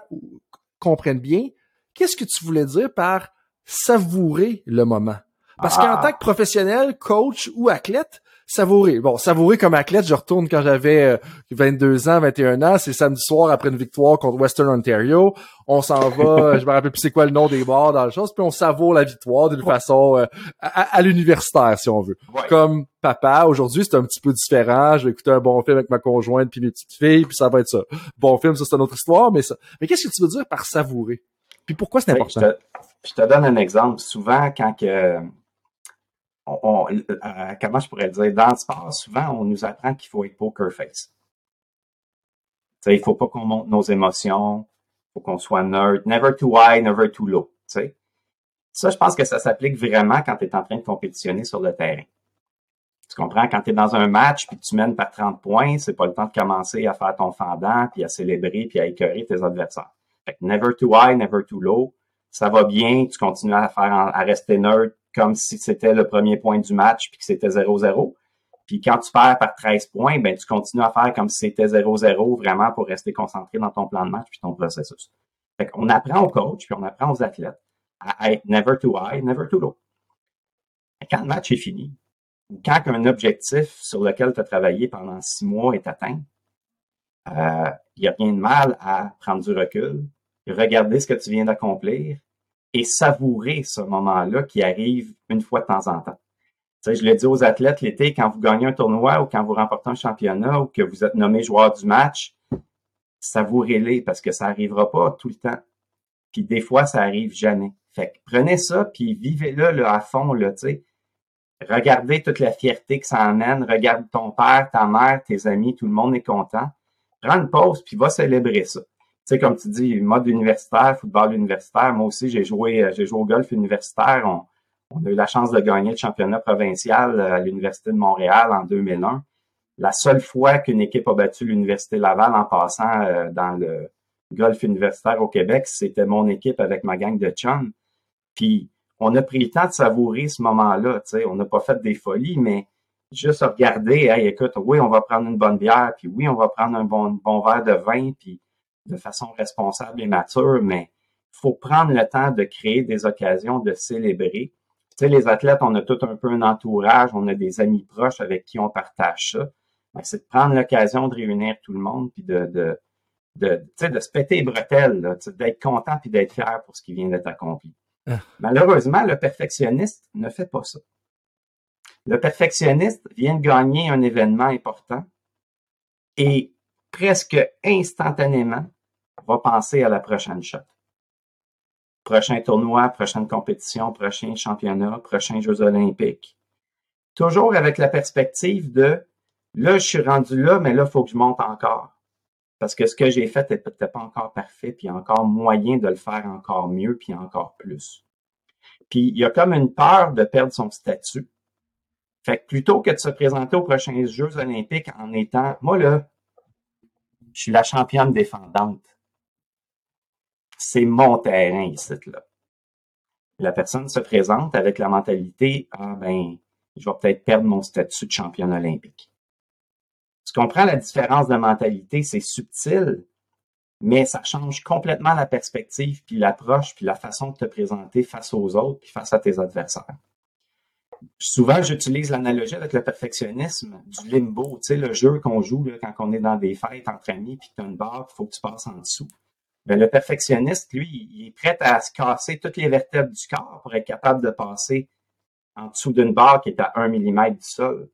comprennent bien, qu'est-ce que tu voulais dire par savourer le moment? Parce qu'en ah. tant que professionnel, coach ou athlète, savourer. Bon, savourer comme athlète, je retourne quand j'avais 22 euh, ans, 21 ans, c'est samedi soir après une victoire contre Western Ontario. On s'en va, je me rappelle plus c'est quoi le nom des bars dans le chose, puis on savoure la victoire d'une façon euh, à, l'universitaire, si on veut. Comme papa, aujourd'hui, c'est un petit peu différent. Je vais écouter un bon film avec ma conjointe puis mes petites filles, puis ça va être ça. Bon film, ça c'est une autre histoire, mais ça. Mais qu'est-ce que tu veux dire par savourer? Puis pourquoi c'est important? Je te, donne un exemple. Souvent, quand que on, euh, comment je pourrais dire, dans le sport, souvent, on nous apprend qu'il faut être poker face. sais, il faut pas qu'on monte nos émotions, il faut qu'on soit nerd, never too high, never too low. sais. Ça, je pense que ça s'applique vraiment quand tu es en train de compétitionner sur le terrain. Tu comprends? Quand tu es dans un match puis tu mènes par 30 points, c'est pas le temps de commencer à faire ton fendant, puis à célébrer, puis à écœurer tes adversaires. Fait que never too high, never too low. Ça va bien, tu continues à faire à rester nerd, comme si c'était le premier point du match puis que c'était 0-0. Puis quand tu perds par 13 points, ben tu continues à faire comme si c'était 0-0 vraiment pour rester concentré dans ton plan de match puis ton processus. Fait qu'on apprend aux coachs puis on apprend aux athlètes à être never too high, never too low. Quand le match est fini, ou quand un objectif sur lequel tu as travaillé pendant six mois est atteint, il euh, n'y a rien de mal à prendre du recul, regarder ce que tu viens d'accomplir, et savourer ce moment-là qui arrive une fois de temps en temps. Tu sais, je le dis aux athlètes l'été, quand vous gagnez un tournoi ou quand vous remportez un championnat ou que vous êtes nommé joueur du match, savourez-les parce que ça arrivera pas tout le temps. Puis des fois, ça arrive jamais. Fait que prenez ça puis vivez-le à fond, tu sais. Regardez toute la fierté que ça amène. Regarde ton père, ta mère, tes amis, tout le monde est content. Prends une pause puis va célébrer ça sais, comme tu dis, mode universitaire, football universitaire. Moi aussi, j'ai joué, euh, j'ai joué au golf universitaire. On, a eu la chance de gagner le championnat provincial euh, à l'Université de Montréal en 2001. La seule fois qu'une équipe a battu l'Université Laval en passant euh, dans le golf universitaire au Québec, c'était mon équipe avec ma gang de chums. Puis, on a pris le temps de savourer ce moment-là. Tu sais, on n'a pas fait des folies, mais juste regarder, hey, écoute, oui, on va prendre une bonne bière, puis oui, on va prendre un bon, bon verre de vin, puis de façon responsable et mature, mais il faut prendre le temps de créer des occasions de célébrer. Tu sais, les athlètes, on a tout un peu un entourage, on a des amis proches avec qui on partage ça. Ben, c'est de prendre l'occasion de réunir tout le monde puis de, de, de, de se péter les bretelles, d'être content puis d'être fier pour ce qui vient d'être accompli. Ah. Malheureusement, le perfectionniste ne fait pas ça. Le perfectionniste vient de gagner un événement important et presque instantanément, va penser à la prochaine shot. Prochain tournoi, prochaine compétition, prochain championnat, prochains Jeux olympiques. Toujours avec la perspective de là, je suis rendu là, mais là, il faut que je monte encore. Parce que ce que j'ai fait n'est peut-être pas encore parfait, puis encore moyen de le faire encore mieux, puis encore plus. Puis il y a comme une peur de perdre son statut. Fait que plutôt que de se présenter aux prochains Jeux olympiques en étant, moi là, je suis la championne défendante c'est mon terrain ici, là. La personne se présente avec la mentalité, ah ben, je vais peut-être perdre mon statut de championne olympique. Tu comprends la différence de mentalité, c'est subtil, mais ça change complètement la perspective, puis l'approche, puis la façon de te présenter face aux autres, puis face à tes adversaires. Souvent, j'utilise l'analogie avec le perfectionnisme du limbo, tu sais, le jeu qu'on joue là, quand on est dans des fêtes entre amis, puis tu as une barre, il faut que tu passes en dessous. Ben, le perfectionniste, lui, il est prêt à se casser toutes les vertèbres du corps pour être capable de passer en dessous d'une barre qui est à un millimètre du sol.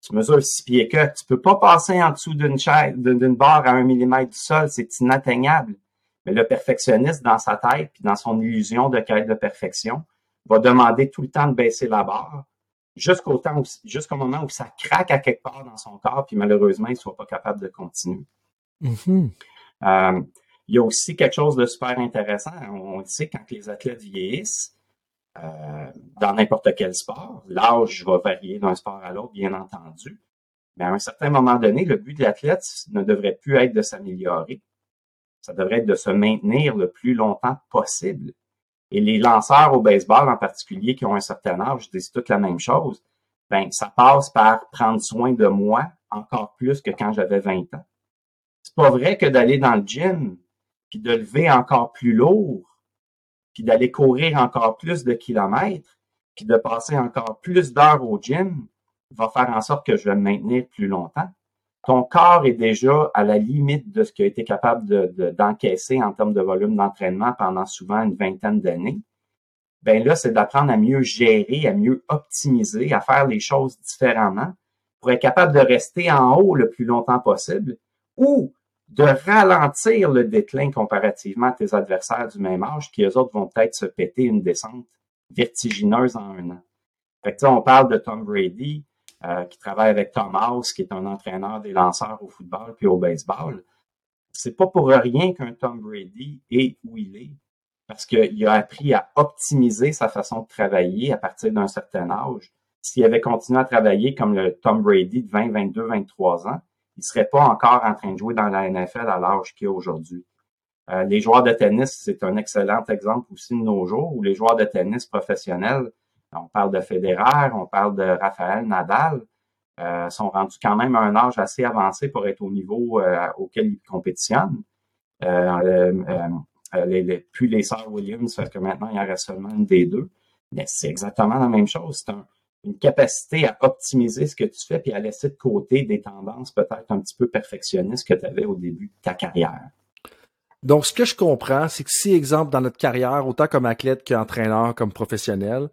Tu mesures six pieds que, tu peux pas passer en dessous d'une chaise, d'une barre à un millimètre du sol, c'est inatteignable. Mais le perfectionniste, dans sa tête, puis dans son illusion de quête de perfection, va demander tout le temps de baisser la barre jusqu'au temps jusqu'au moment où ça craque à quelque part dans son corps, puis malheureusement, il ne soit pas capable de continuer. Mm-hmm. Euh, il y a aussi quelque chose de super intéressant. On le sait quand les athlètes vieillissent, euh, dans n'importe quel sport, l'âge va varier d'un sport à l'autre, bien entendu. Mais à un certain moment donné, le but de l'athlète ne devrait plus être de s'améliorer. Ça devrait être de se maintenir le plus longtemps possible. Et les lanceurs au baseball en particulier qui ont un certain âge disent toute la même chose. Ben, ça passe par prendre soin de moi encore plus que quand j'avais 20 ans C'est pas vrai que d'aller dans le gym, puis de lever encore plus lourd, puis d'aller courir encore plus de kilomètres, puis de passer encore plus d'heures au gym, va faire en sorte que je vais me maintenir plus longtemps. Ton corps est déjà à la limite de ce qu'il a été capable d'encaisser en termes de volume d'entraînement pendant souvent une vingtaine d'années. Ben là, c'est d'apprendre à mieux gérer, à mieux optimiser, à faire les choses différemment pour être capable de rester en haut le plus longtemps possible ou de ralentir le déclin comparativement à tes adversaires du même âge qui, eux autres, vont peut-être se péter une descente vertigineuse en un an. Fait que, on parle de Tom Brady, euh, qui travaille avec Tom House, qui est un entraîneur des lanceurs au football puis au baseball. C'est pas pour rien qu'un Tom Brady est où il est, parce qu'il a appris à optimiser sa façon de travailler à partir d'un certain âge. S'il avait continué à travailler comme le Tom Brady de 20, 22, 23 ans, il serait pas encore en train de jouer dans la NFL à l'âge qu'il a aujourd'hui. Euh, les joueurs de tennis, c'est un excellent exemple aussi de nos jours, où les joueurs de tennis professionnels, on parle de Federer, on parle de Raphaël Nadal, euh, sont rendus quand même à un âge assez avancé pour être au niveau euh, auquel ils compétitionnent. Euh, les, les, plus les sœurs Williams, parce que maintenant il en reste seulement une des deux. Mais c'est exactement la même chose. Une capacité à optimiser ce que tu fais puis à laisser de côté des tendances peut-être un petit peu perfectionnistes que tu avais au début de ta carrière? Donc, ce que je comprends, c'est que si, exemple, dans notre carrière, autant comme athlète qu'entraîneur, comme professionnel,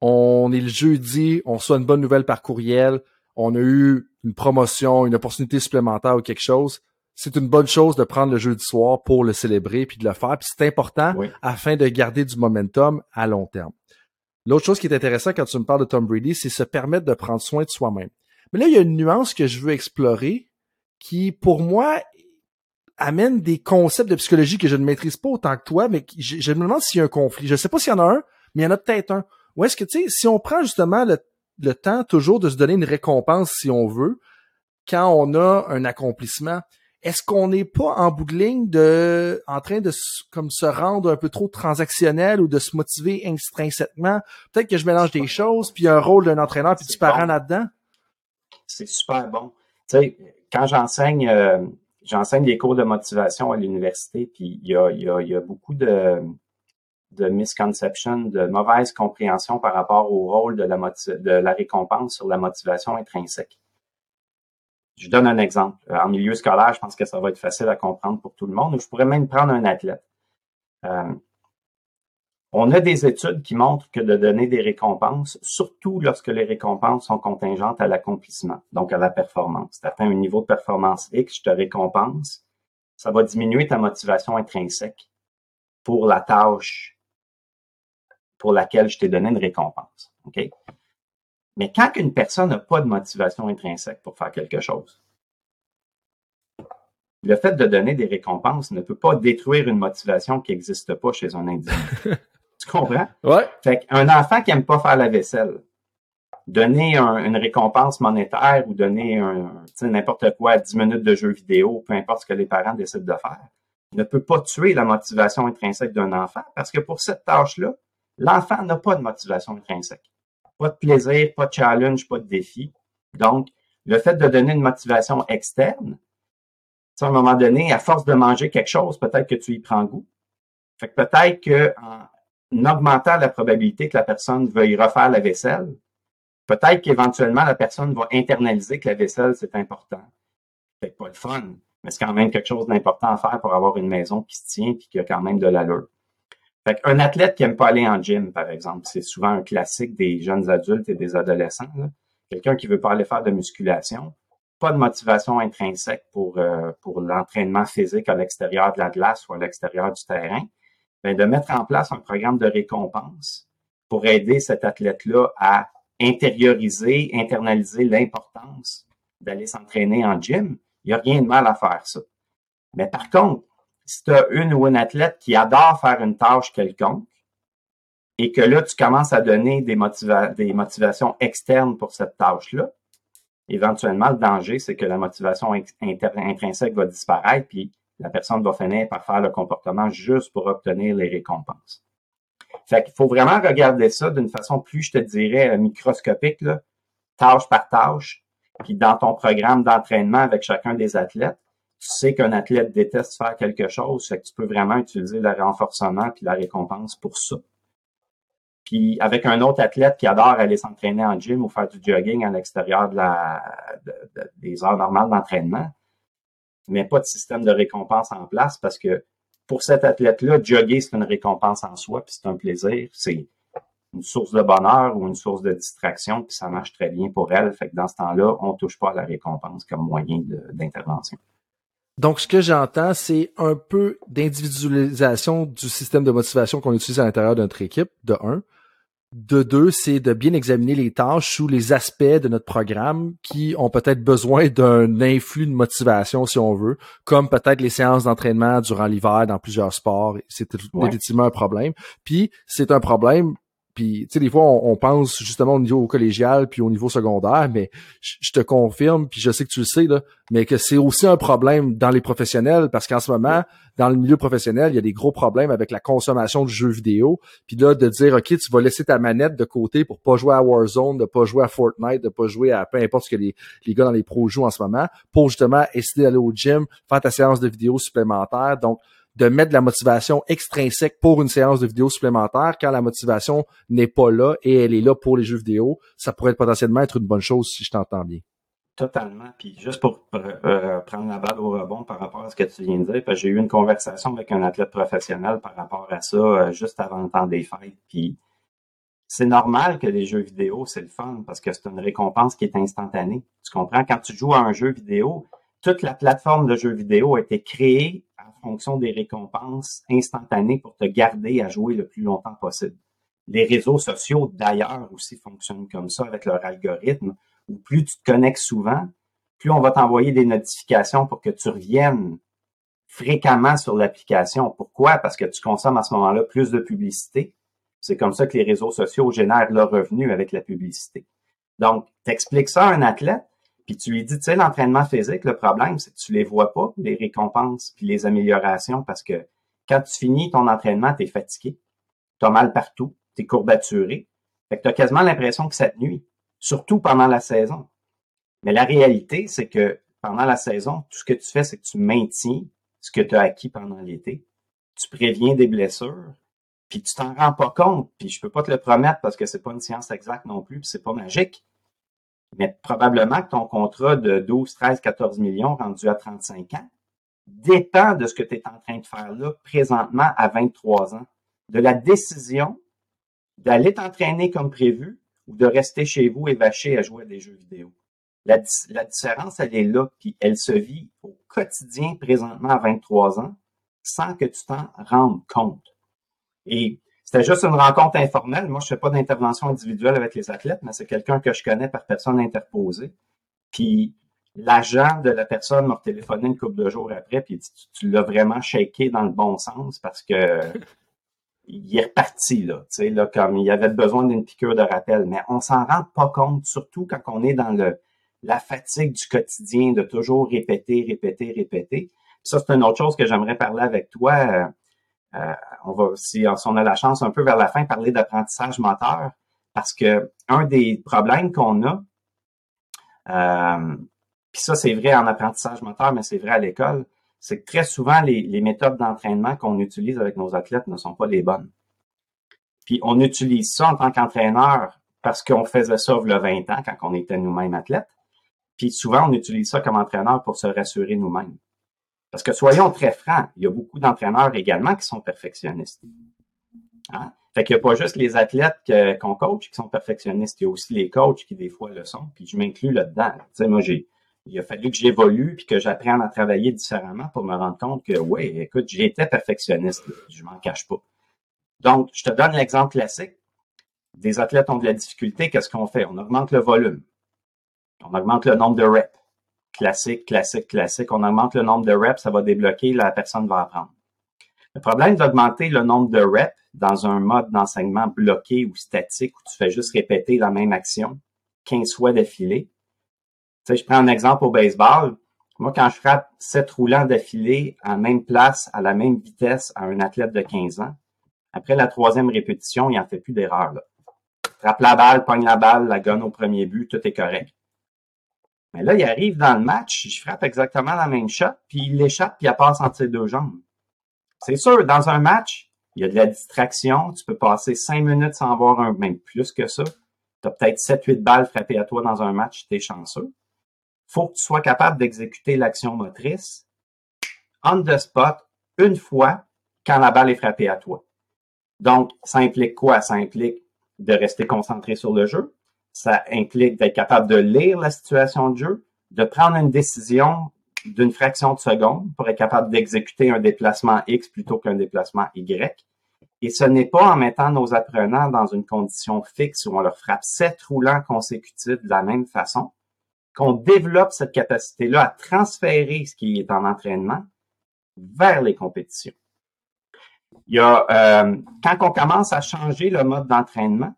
on est le jeudi, on reçoit une bonne nouvelle par courriel, on a eu une promotion, une opportunité supplémentaire ou quelque chose, c'est une bonne chose de prendre le jeudi soir pour le célébrer puis de le faire. Puis c'est important afin de garder du momentum à long terme. L'autre chose qui est intéressant quand tu me parles de Tom Brady, c'est se permettre de prendre soin de soi-même. Mais là, il y a une nuance que je veux explorer qui, pour moi, amène des concepts de psychologie que je ne maîtrise pas autant que toi, mais je, me demande s'il y a un conflit. Je ne sais pas s'il y en a un, mais il y en a peut-être un. Ou est-ce que, tu sais, si on prend justement le temps toujours de se donner une récompense si on veut, quand on a un accomplissement, est-ce qu'on n'est pas en bout de ligne de, en train de comme se rendre un peu trop transactionnel ou de se motiver intrinsèquement? Peut-être que je mélange des choses, puis il y a un rôle d'un entraîneur, puis du parent là-dedans. C'est super bon. Tu sais, quand j'enseigne, euh, j'enseigne des cours de motivation à l'université, puis il y a, y, a, y a beaucoup de, de misconceptions, de mauvaise compréhension par rapport au rôle de la, de la récompense sur la motivation intrinsèque. Je donne un exemple. Euh, en milieu scolaire, je pense que ça va être facile à comprendre pour tout le monde. Je pourrais même prendre un athlète. Euh, on a des études qui montrent que de donner des récompenses, surtout lorsque les récompenses sont contingentes à l'accomplissement, donc à la performance. Tu atteins un niveau de performance X, je te récompense, ça va diminuer ta motivation intrinsèque pour la tâche pour laquelle je t'ai donné une récompense. OK? Mais quand une personne n'a pas de motivation intrinsèque pour faire quelque chose, le fait de donner des récompenses ne peut pas détruire une motivation qui n'existe pas chez un individu. tu comprends? Ouais. Fait qu'un enfant qui aime pas faire la vaisselle, donner une récompense monétaire ou donner un, n'importe quoi, 10 minutes de jeu vidéo, peu importe ce que les parents décident de faire, ne peut pas tuer la motivation intrinsèque d'un enfant parce que pour cette tâche-là, l'enfant n'a pas de motivation intrinsèque. Pas de plaisir, pas de challenge, pas de défi. Donc, le fait de donner une motivation externe, à un moment donné, à force de manger quelque chose, peut-être que tu y prends goût. Fait que peut-être que en augmentant la probabilité que la personne veuille refaire la vaisselle, peut-être qu'éventuellement la personne va internaliser que la vaisselle, c'est important. C'est pas le fun, mais c'est quand même quelque chose d'important à faire pour avoir une maison qui se tient et qui a quand même de l'allure. Fait un athlète qui aime pas aller en gym, par exemple, c'est souvent un classique des jeunes adultes et des adolescents. Quelqu'un qui veut pas aller faire de musculation, pas de motivation intrinsèque pour, euh, l'entraînement physique à l'extérieur de la glace ou à l'extérieur du terrain, ben de mettre en place un programme de récompense pour aider cet athlète-là à intérioriser, internaliser l'importance d'aller s'entraîner en gym. Il n'y a rien de mal à faire ça. Mais par contre, si tu as une ou un athlète qui adore faire une tâche quelconque et que là, tu commences à donner des, motivations externes pour cette tâche-là, éventuellement, le danger, c'est que la motivation intrinsèque va disparaître, puis la personne va finir par faire le comportement juste pour obtenir les récompenses. Fait qu'il faut vraiment regarder ça d'une façon plus, je te dirais, microscopique, là, tâche par tâche, puis dans ton programme d'entraînement avec chacun des athlètes, sais qu'un athlète déteste faire quelque chose, fait que tu peux vraiment utiliser le renforcement puis la récompense pour ça. Puis avec un autre athlète qui adore aller s'entraîner en gym ou faire du jogging à l'extérieur de la, des heures normales d'entraînement, mais pas de système de récompense en place parce que pour cet athlète-là, jogger, c'est une récompense en soi, puis c'est un plaisir. C'est une source de bonheur ou une source de distraction, puis ça marche très bien pour elle. Fait que dans ce temps-là, on touche pas à la récompense comme moyen d'intervention. Donc, ce que j'entends, c'est un peu d'individualisation du système de motivation qu'on utilise à l'intérieur de notre équipe, de un de deux, c'est de bien examiner les tâches ou les aspects de notre programme qui ont peut-être besoin d'un influx de motivation, si on veut, comme peut-être les séances d'entraînement durant l'hiver dans plusieurs sports. C'est effectivement un problème. Puis, c'est un problème puis, tu sais, des fois, on, pense justement au niveau collégial puis au niveau secondaire, mais je te confirme, puis je sais que tu le sais, là, mais que c'est aussi un problème dans les professionnels parce qu'en ce moment, dans le milieu professionnel, il y a des gros problèmes avec la consommation de jeux vidéo. Puis là, de dire, OK, tu vas laisser ta manette de côté pour pas jouer à Warzone, de pas jouer à Fortnite, de pas jouer à peu importe ce que les, les gars dans les pros jouent en ce moment, pour justement essayer d'aller au gym, faire ta séance de vidéo supplémentaire. Donc, de mettre de la motivation extrinsèque pour une séance de vidéo supplémentaire quand la motivation n'est pas là et elle est là pour les jeux vidéo, ça pourrait potentiellement être une bonne chose si je t'entends bien. Totalement. Puis juste pour euh, prendre la balle au rebond par rapport à ce que tu viens de dire, j'ai eu une conversation avec un athlète professionnel par rapport à ça euh, juste avant le temps des fêtes. Puis c'est normal que les jeux vidéo, c'est le fun parce que c'est une récompense qui est instantanée. Tu comprends? Quand tu joues à un jeu vidéo, toute la plateforme de jeux vidéo a été créée fonction des récompenses instantanées pour te garder à jouer le plus longtemps possible. Les réseaux sociaux, d'ailleurs, aussi fonctionnent comme ça avec leur algorithme, où plus tu te connectes souvent, plus on va t'envoyer des notifications pour que tu reviennes fréquemment sur l'application. Pourquoi? Parce que tu consommes à ce moment-là plus de publicité. C'est comme ça que les réseaux sociaux génèrent leur revenu avec la publicité. Donc, t'expliques ça à un athlète, puis tu lui dis, tu sais, l'entraînement physique, le problème, c'est que tu les vois pas, les récompenses puis les améliorations, parce que quand tu finis ton entraînement, tu es fatigué, tu as mal partout, tu es courbaturé. Fait que tu as quasiment l'impression que ça te nuit, surtout pendant la saison. Mais la réalité, c'est que pendant la saison, tout ce que tu fais, c'est que tu maintiens ce que tu as acquis pendant l'été. Tu préviens des blessures, puis tu t'en rends pas compte, puis je peux pas te le promettre parce que c'est pas une science exacte non plus, puis c'est pas magique. Mais probablement que ton contrat de 12, 13, 14 millions rendu à 35 ans dépend de ce que tu es en train de faire là présentement à 23 ans. De la décision d'aller t'entraîner comme prévu ou de rester chez vous et vacher à jouer à des jeux vidéo. La, différence, elle est là, puis elle se vit au quotidien présentement à 23 ans sans que tu t'en rendes compte. Et c'était juste une rencontre informelle. Moi, je fais pas d'intervention individuelle avec les athlètes, mais c'est quelqu'un que je connais par personne interposée. Puis l'agent de la personne m'a téléphoné une couple de jours après, puis tu, tu l'as vraiment shaké dans le bon sens parce que il est reparti là, tu sais là comme il avait besoin d'une piqûre de rappel. Mais on s'en rend pas compte, surtout quand on est dans le la fatigue du quotidien de toujours répéter, répéter, répéter. Ça, c'est une autre chose que j'aimerais parler avec toi. Euh, on va, si, on a la chance, un peu vers la fin, parler d'apprentissage moteur, parce que un des problèmes qu'on a, euh, puis ça c'est vrai en apprentissage moteur, mais c'est vrai à l'école, c'est que très souvent les, méthodes d'entraînement qu'on utilise avec nos athlètes ne sont pas les bonnes. Puis on utilise ça en tant qu'entraîneur parce qu'on faisait ça a 20 ans quand on était nous-mêmes athlètes. Puis souvent on utilise ça comme entraîneur pour se rassurer nous-mêmes. Parce que soyons très francs, il y a beaucoup d'entraîneurs également qui sont perfectionnistes. Hein? Fait qu'il n'y a pas juste les athlètes qu'on coach qui sont perfectionnistes, il y a aussi les coachs qui des fois le sont, puis je m'inclus là-dedans. Tu sais, moi, j'ai, il a fallu que j'évolue puis que j'apprenne à travailler différemment pour me rendre compte que, oui, écoute, j'étais perfectionniste, je m'en cache pas. Donc, je te donne l'exemple classique. Des athlètes ont de la difficulté, qu'est-ce qu'on fait? On augmente le volume. On augmente le nombre de reps classique, classique, classique. On augmente le nombre de reps, ça va débloquer, la personne va apprendre. Le problème d'augmenter le nombre de reps dans un mode d'enseignement bloqué ou statique où tu fais juste répéter la même action 15 fois d'affilée. Tu sais, je prends un exemple au baseball. Moi, quand je frappe 7 roulants d'affilée la même place, à la même vitesse à un athlète de 15 ans, après la troisième répétition, il n'en fait plus d'erreur. Frappe la balle, pogne la balle, la gonne au premier but, tout est correct. Mais là, il arrive dans le match, je frappe exactement la même shot, puis il l'échappe, puis il passe entre ses deux jambes. C'est sûr, dans un match, il y a de la distraction, tu peux passer cinq minutes sans voir un, même plus que ça. Tu as peut-être 7-8 balles frappées à toi dans un match, tu es chanceux. faut que tu sois capable d'exécuter l'action motrice on the spot, une fois, quand la balle est frappée à toi. Donc, ça implique quoi? Ça implique de rester concentré sur le jeu. Ça implique d'être capable de lire la situation de jeu, de prendre une décision d'une fraction de seconde pour être capable d'exécuter un déplacement X plutôt qu'un déplacement Y. Et ce n'est pas en mettant nos apprenants dans une condition fixe où on leur frappe sept roulants consécutifs de la même façon qu'on développe cette capacité-là à transférer ce qui est en entraînement vers les compétitions. Il y a, euh, quand on commence à changer le mode d'entraînement,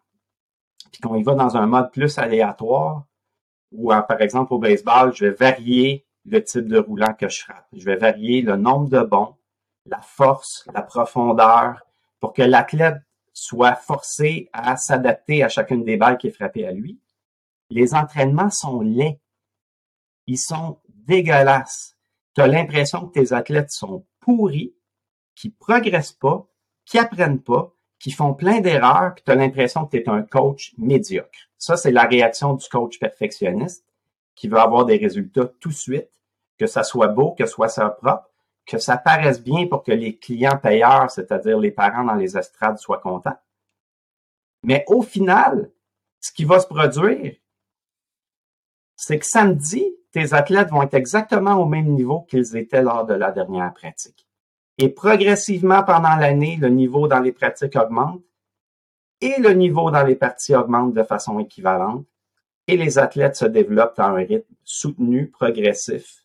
puis qu'on y va dans un mode plus aléatoire, ou par exemple au baseball, je vais varier le type de roulant que je frappe. Je vais varier le nombre de bons, la force, la profondeur, pour que l'athlète soit forcé à s'adapter à chacune des balles qui est frappée à lui. Les entraînements sont laids. Ils sont dégueulasses. Tu as l'impression que tes athlètes sont pourris, qui progressent pas, qui apprennent pas, qui font plein d'erreurs, puis tu as l'impression que tu es un coach médiocre. Ça, c'est la réaction du coach perfectionniste qui veut avoir des résultats tout de suite, que ça soit beau, que ce soit ça propre, que ça paraisse bien pour que les clients payeurs, c'est-à-dire les parents dans les estrades, soient contents. Mais au final, ce qui va se produire, c'est que samedi, tes athlètes vont être exactement au même niveau qu'ils étaient lors de la dernière pratique. Et progressivement pendant l'année, le niveau dans les pratiques augmente et le niveau dans les parties augmente de façon équivalente et les athlètes se développent à un rythme soutenu, progressif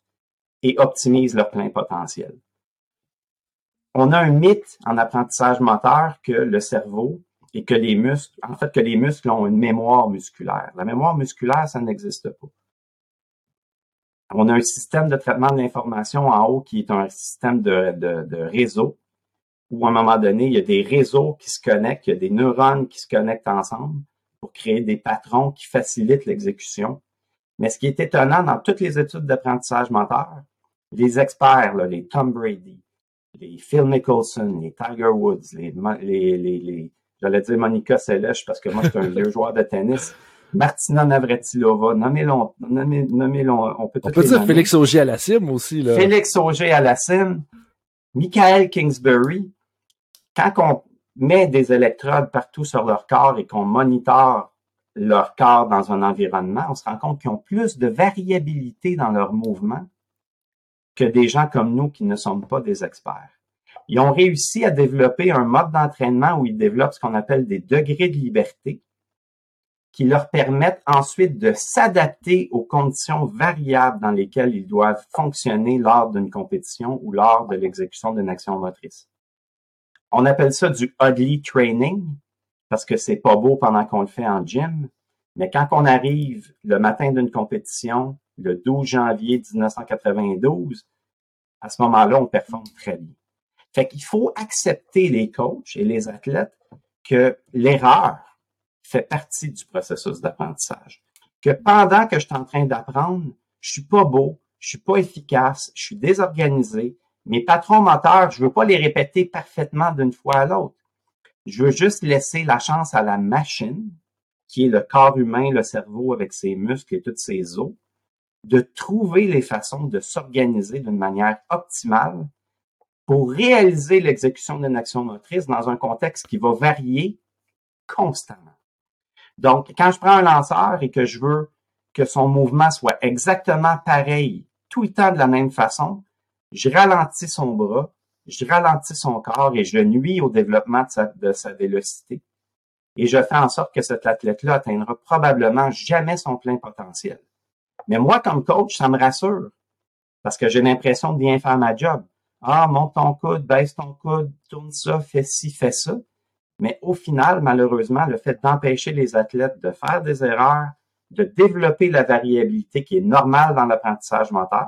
et optimisent leur plein potentiel. On a un mythe en apprentissage moteur que le cerveau et que les muscles, en fait, que les muscles ont une mémoire musculaire. La mémoire musculaire, ça n'existe pas. On a un système de traitement de l'information en haut qui est un système de, de, réseau où à un moment donné, il y a des réseaux qui se connectent, il y a des neurones qui se connectent ensemble pour créer des patrons qui facilitent l'exécution. Mais ce qui est étonnant dans toutes les études d'apprentissage moteur, les experts, les Tom Brady, les Phil Nicholson, les Tiger Woods, les, les, les, j'allais dire Monica Seles parce que moi, je suis un vieux joueur de tennis. Martina Navratilova, nommez-le, nommez on peut, on peut dire Félix Auger à la cime aussi. Là. Félix Auger à la cime, Michael Kingsbury, quand on met des électrodes partout sur leur corps et qu'on monitore leur corps dans un environnement, on se rend compte qu'ils ont plus de variabilité dans leurs mouvements que des gens comme nous qui ne sommes pas des experts. Ils ont réussi à développer un mode d'entraînement où ils développent ce qu'on appelle des degrés de liberté qui leur permettent ensuite de s'adapter aux conditions variables dans lesquelles ils doivent fonctionner lors d'une compétition ou lors de l'exécution d'une action motrice. On appelle ça du ugly training parce que c'est pas beau pendant qu'on le fait en gym, mais quand on arrive le matin d'une compétition, le 12 janvier 1992, à ce moment-là, on performe très bien. Fait qu'il faut accepter les coachs et les athlètes que l'erreur fait partie du processus d'apprentissage. Que pendant que je suis en train d'apprendre, je suis pas beau, je suis pas efficace, je suis désorganisé. Mes patrons moteurs, je veux pas les répéter parfaitement d'une fois à l'autre. Je veux juste laisser la chance à la machine, qui est le corps humain, le cerveau avec ses muscles et toutes ses os, de trouver les façons de s'organiser d'une manière optimale pour réaliser l'exécution d'une action motrice dans un contexte qui va varier constamment. Donc, quand je prends un lanceur et que je veux que son mouvement soit exactement pareil tout le temps de la même façon, je ralentis son bras, je ralentis son corps et je nuis au développement de sa, de vélocité. Et je fais en sorte que cet athlète-là atteindra probablement jamais son plein potentiel. Mais moi, comme coach, ça me rassure parce que j'ai l'impression de bien faire ma job. Ah, monte ton coude, baisse ton coude, tourne ça, fais ci, fais ça. Mais au final, malheureusement, le fait d'empêcher les athlètes de faire des erreurs, de développer la variabilité qui est normale dans l'apprentissage moteur,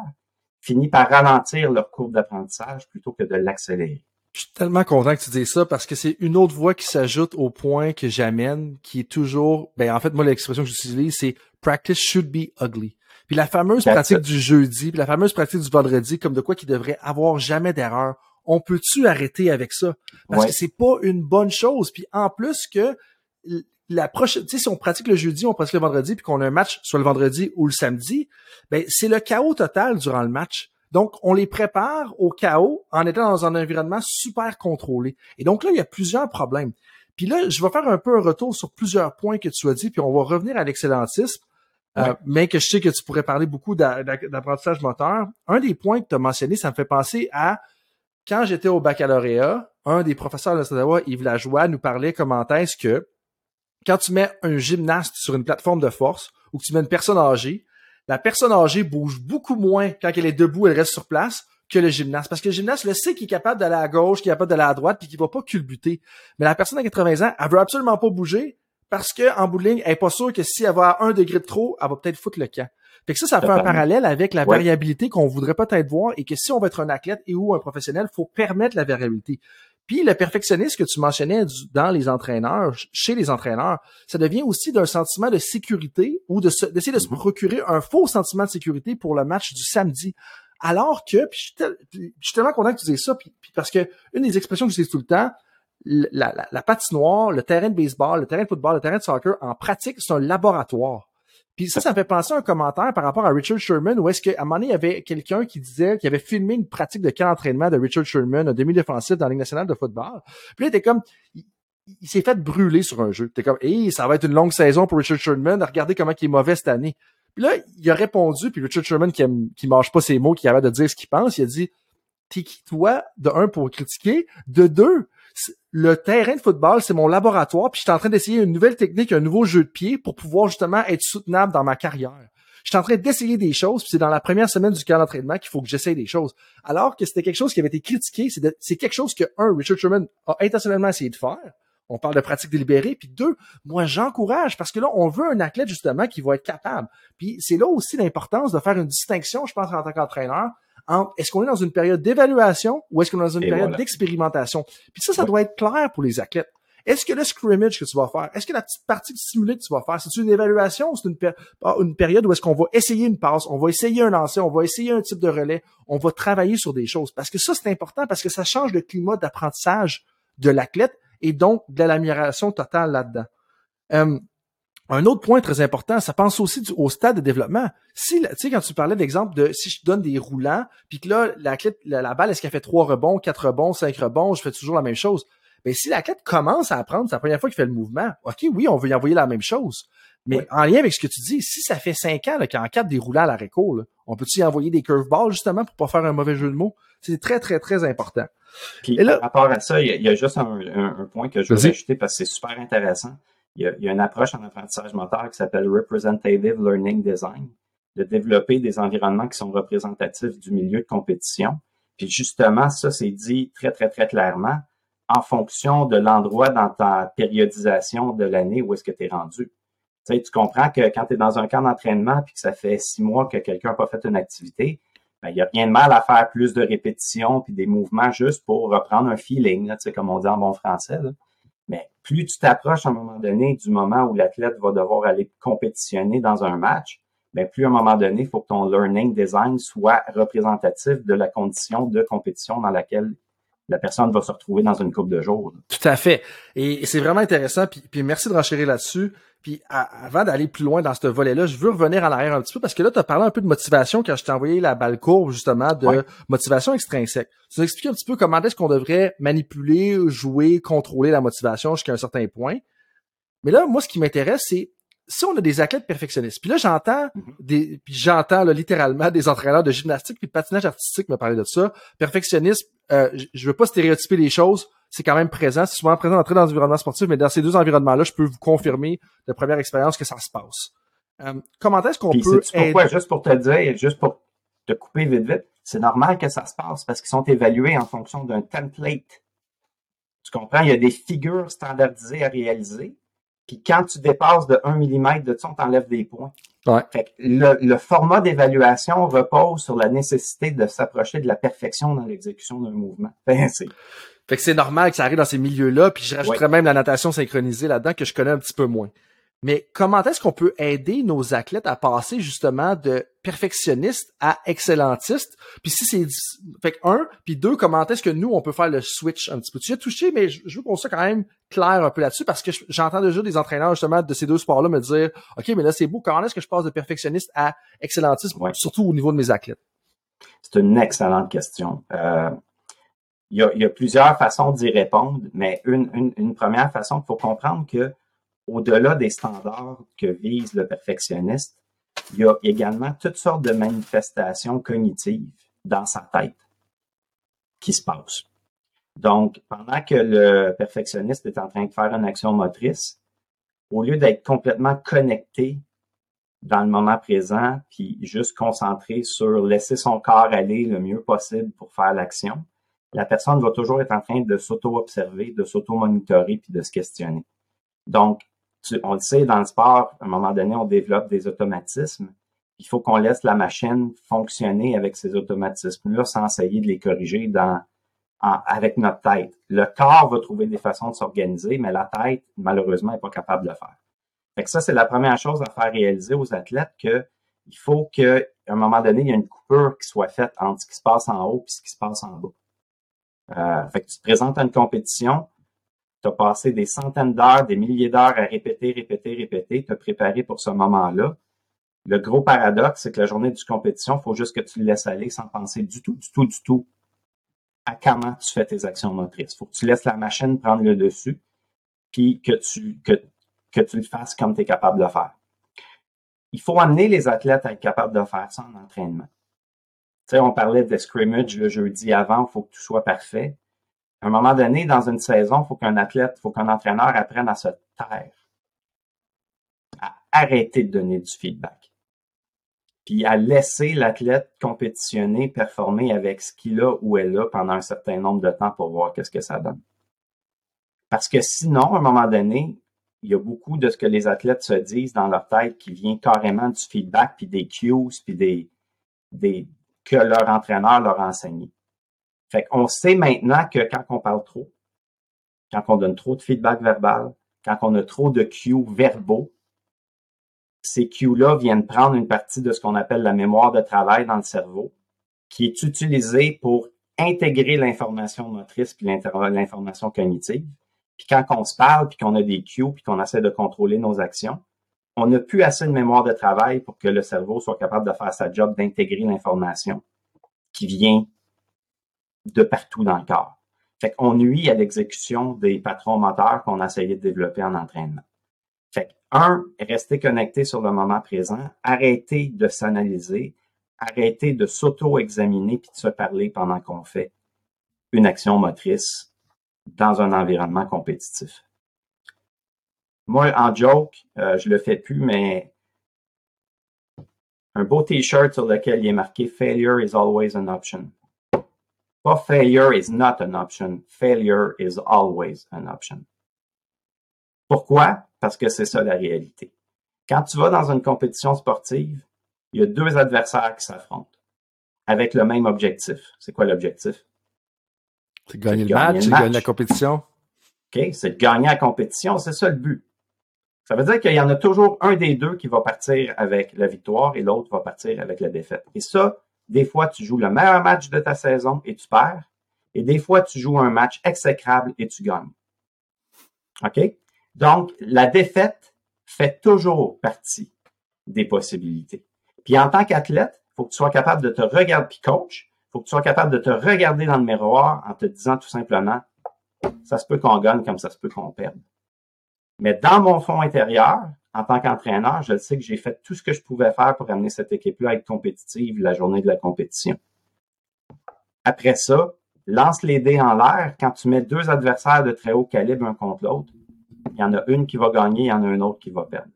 finit par ralentir leur courbe d'apprentissage plutôt que de l'accélérer. Je suis tellement content que tu dises ça parce que c'est une autre voie qui s'ajoute au point que j'amène, qui est toujours, ben en fait moi l'expression que j'utilise c'est practice should be ugly. Puis la fameuse pratique du jeudi, puis la fameuse pratique du vendredi, comme de quoi qui devrait avoir jamais d'erreur. On peut-tu arrêter avec ça? Parce que c'est pas une bonne chose. Puis en plus que la prochaine, tu sais, si on pratique le jeudi, on pratique le vendredi, puis qu'on a un match soit le vendredi ou le samedi, ben c'est le chaos total durant le match. Donc, on les prépare au chaos en étant dans un environnement super contrôlé. Et donc là, il y a plusieurs problèmes. Puis là, je vais faire un peu un retour sur plusieurs points que tu as dit, puis on va revenir à l'excellentisme, euh, mais que je sais que tu pourrais parler beaucoup d'apprentissage moteur. Un des points que tu as mentionné, ça me fait penser à quand j'étais au baccalauréat, un des professeurs de l'Ottawa, Yves Lajoie, nous parlait comment est-ce que quand tu mets un gymnaste sur une plateforme de force ou que tu mets une personne âgée, la personne âgée bouge beaucoup moins quand elle est debout, elle reste sur place que le gymnaste. Parce que le gymnaste le sait qu'il est capable d'aller à gauche, qu'il est capable d'aller à droite, puis qu'il va pas culbuter. Mais la personne à 80 ans, elle veut absolument pas bouger parce que en bout de ligne, elle est pas sûre que si elle va un degré de trop, elle va peut-être foutre le camp. Fait que ça, ça fait un parallèle avec la variabilité qu'on voudrait peut-être voir et que si on veut être un athlète et ou un professionnel, faut permettre la variabilité. Puis le perfectionnisme que tu mentionnais dans les entraîneurs, chez les entraîneurs, ça devient aussi d'un sentiment de sécurité ou d'essayer de, de se mm-hmm. procurer un faux sentiment de sécurité pour le match du samedi. Alors que, puis je, suis tellement content que tu dises ça, puis, parce que une des expressions que j'utilise tout le temps, la, la, la patinoire, le terrain de baseball, le terrain de football, le terrain de soccer, en pratique, c'est un laboratoire. Puis ça, ça me fait penser à un commentaire par rapport à Richard Sherman, où est-ce qu'à un moment donné, il y avait quelqu'un qui disait qu'il avait filmé une pratique de camp d'entraînement de Richard Sherman, un demi-défensif dans la Ligue nationale de football. Puis là, il était comme, il, s'est fait brûler sur un jeu. T'es comme, hey, ça va être une longue saison pour Richard Sherman, regardez comment il est mauvais cette année. Puis là, il a répondu, puis Richard Sherman, qui, aime, qui mange pas ses mots, qui avait de dire ce qu'il pense, il a dit, t'es qui toi, de un, pour critiquer, de deux, le terrain de football, c'est mon laboratoire, puis je suis en train d'essayer une nouvelle technique, un nouveau jeu de pied pour pouvoir justement être soutenable dans ma carrière. Je suis en train d'essayer des choses, puis c'est dans la première semaine du camp d'entraînement qu'il faut que j'essaye des choses. Alors que c'était quelque chose qui avait été critiqué, c'est quelque chose que, un, Richard Sherman a intentionnellement essayé de faire. On parle de pratique délibérée. Puis deux, moi, j'encourage parce que là, on veut un athlète, justement, qui va être capable. Puis c'est là aussi l'importance de faire une distinction, je pense, en tant qu'entraîneur, est-ce qu'on est dans une période d'évaluation ou est-ce qu'on est dans une période d'expérimentation? Puis ça, ça doit être clair pour les athlètes. Est-ce que le scrimmage que tu vas faire, est-ce que la petite partie simulée que tu vas faire, c'est une évaluation ou c'est une, ah, une, période où est-ce qu'on va essayer une passe, on va essayer un lancer, on va essayer un type de relais, on va travailler sur des choses? Parce que ça, c'est important parce que ça change le climat d'apprentissage de l'athlète et donc de l'amélioration totale là-dedans. Euh, un autre point très important, ça pense aussi au stade de développement. Si, tu sais, quand tu parlais d'exemple de si je donne des roulants, puis que là, la, la, la balle, est-ce qu'elle fait trois rebonds, quatre rebonds, cinq rebonds, je fais toujours la même chose. Mais si l'athlète commence à apprendre, c'est la première fois qu'il fait le mouvement. OK, oui, on veut y envoyer la même chose. Mais en lien avec ce que tu dis, si ça fait cinq ans qu'en quatre des roulants à la récolte, on peut-y envoyer des curveballs justement pour pas faire un mauvais jeu de mots? C'est très, très, très important. Puis, par rapport à ça, il y, a, juste un, un, point que je veux ajouter parce que c'est super intéressant il y, a, une approche en apprentissage moteur qui s'appelle Representative Learning Design, de développer des environnements qui sont représentatifs du milieu de compétition. Puis justement, ça, c'est dit très, très, très clairement en fonction de l'endroit dans ta périodisation de l'année où est-ce que tu es rendu. Tu, sais, tu comprends que quand tu es dans un camp d'entraînement puis que ça fait six mois que quelqu'un n'a pas fait une activité, ben, il n'y a rien de mal à faire plus de répétitions puis des mouvements juste pour reprendre un feeling, tu sais, comme on dit en bon français. Mais plus tu t'approches à un moment donné du moment où l'athlète va devoir aller compétitionner dans un match, mais ben, plus à un moment donné, il faut que ton learning design soit représentatif de la condition de compétition dans laquelle la personne va se retrouver dans une coupe de jours. Tout à fait. Et c'est vraiment intéressant. Puis, merci de renchérir là-dessus. Puis avant d'aller plus loin dans ce volet-là, je veux revenir en arrière un petit peu parce que là, tu as parlé un peu de motivation quand je t'ai envoyé la balle courbe, justement, de motivation extrinsèque. Tu nous expliques un petit peu comment est-ce qu'on devrait manipuler, jouer, contrôler la motivation jusqu'à un certain point. Mais là, moi, ce qui m'intéresse, c'est si on a des athlètes perfectionnistes, puis là j'entends mm-hmm. des, puis j'entends littéralement des entraîneurs de gymnastique puis de patinage artistique me parler de ça. Perfectionnisme, euh, je veux pas stéréotyper les choses, c'est quand même présent, c'est souvent présent dans l'environnement sportif, mais dans ces deux environnements-là, je peux vous confirmer de première expérience que ça se passe. Euh, comment est-ce qu'on peut aider... pourquoi, juste pour te dire, juste pour te couper vite vite, c'est normal que ça se passe parce qu'ils sont évalués en fonction d'un template. Tu comprends? Il y a des figures standardisées à réaliser puis quand tu dépasses de 1 mm de ça, on t'enlève des points. Ouais. Fait le, format d'évaluation repose sur la nécessité de s'approcher de la perfection dans l'exécution d'un mouvement. fait que c'est normal que ça arrive dans ces milieux-là, puis je rajouterais même la natation synchronisée là-dedans que je connais un petit peu moins. Mais comment est-ce qu'on peut aider nos athlètes à passer justement de perfectionniste à excellentiste? Puis si c'est fait un, puis deux, comment est-ce que nous on peut faire le switch un petit peu? Tu as touché, mais je, veux qu'on soit quand même clair un peu là-dessus parce que j'entends déjà des entraîneurs justement de ces deux sports-là me dire, ok, mais là c'est beau. Comment est-ce que je passe de perfectionniste à excellentiste, surtout au niveau de mes athlètes? C'est une excellente question. Euh, il, y a, plusieurs façons d'y répondre, mais une, une première façon, il faut comprendre que au-delà des standards que vise le perfectionniste, il y a également toutes sortes de manifestations cognitives dans sa tête qui se passent. Donc, pendant que le perfectionniste est en train de faire une action motrice, au lieu d'être complètement connecté dans le moment présent, puis juste concentré sur laisser son corps aller le mieux possible pour faire l'action, la personne va toujours être en train de s'auto-observer, de s'auto-monitorer, puis de se questionner. Donc, on le sait, dans le sport, à un moment donné, on développe des automatismes. Il faut qu'on laisse la machine fonctionner avec ces automatismes-là sans essayer de les corriger avec notre tête. Le corps va trouver des façons de s'organiser, mais la tête, malheureusement, n'est pas capable de le faire. Fait ça, c'est la première chose à faire réaliser aux athlètes que il faut qu'à un moment donné, il y ait une coupure qui soit faite entre ce qui se passe en haut et ce qui se passe en bas. Euh, fait que tu te présentes à une compétition, tu as passé des centaines d'heures, des milliers d'heures à répéter, répéter, répéter, te préparer pour ce moment-là. Le gros paradoxe, c'est que la journée du compétition, il faut juste que tu le laisses aller sans penser du tout, du tout, du tout à comment tu fais tes actions motrices. Il faut que tu laisses la machine prendre le dessus, puis que tu, que, que tu le fasses comme tu es capable de le faire. Il faut amener les athlètes à être capables de faire ça en entraînement. Tu sais, on parlait de scrimmage le jeudi avant, il faut que tout soit parfait à un moment donné, dans une saison, il faut qu'un athlète, il faut qu'un entraîneur apprenne à se taire, à arrêter de donner du feedback, puis à laisser l'athlète compétitionner, performer avec ce qu'il a ou elle a pendant un certain nombre de temps pour voir qu'est-ce que ça donne. Parce que sinon, à un moment donné, il y a beaucoup de ce que les athlètes se disent dans leur tête qui vient carrément du feedback, puis des cues, puis des, que leur entraîneur leur a enseigné. Fait qu'on sait maintenant que quand on parle trop, quand on donne trop de feedback verbal, quand on a trop de cues verbaux, ces cues-là viennent prendre une partie de ce qu'on appelle la mémoire de travail dans le cerveau, qui est utilisée pour intégrer l'information motrice puis l'information cognitive. Puis quand on se parle, puis qu'on a des cues, puis qu'on essaie de contrôler nos actions, on n'a plus assez de mémoire de travail pour que le cerveau soit capable de faire sa job d'intégrer l'information qui vient de partout dans le corps. Fait qu'on nuit à l'exécution des patrons moteurs qu'on a essayé de développer en entraînement. Fait que, un, rester connecté sur le moment présent, arrêter de s'analyser, arrêter de s'auto-examiner puis de se parler pendant qu'on fait une action motrice dans un environnement compétitif. Moi, en joke, euh, je le fais plus, mais un beau t-shirt sur lequel il est marqué Failure is always an option. Pas failure is not an option. Failure is always an option. Pourquoi? Parce que c'est ça la réalité. Quand tu vas dans une compétition sportive, il y a deux adversaires qui s'affrontent avec le même objectif. C'est quoi l'objectif? C'est de gagner le match, c'est gagner la compétition. OK, c'est de gagner la compétition, c'est ça le but. Ça veut dire qu'il y en a toujours un des deux qui va partir avec la victoire et l'autre va partir avec la défaite. Et ça, des fois, tu joues le meilleur match de ta saison et tu perds. Et des fois, tu joues un match exécrable et tu gagnes. OK? Donc, la défaite fait toujours partie des possibilités. Puis en tant qu'athlète, il faut que tu sois capable de te regarder, puis coach, il faut que tu sois capable de te regarder dans le miroir en te disant tout simplement, ça se peut qu'on gagne comme ça se peut qu'on perde. Mais dans mon fond intérieur, en tant qu'entraîneur, je sais que j'ai fait tout ce que je pouvais faire pour amener cette équipe-là à être compétitive la journée de la compétition. Après ça, lance les dés en l'air. Quand tu mets deux adversaires de très haut calibre un contre l'autre, il y en a une qui va gagner, il y en a un autre qui va perdre.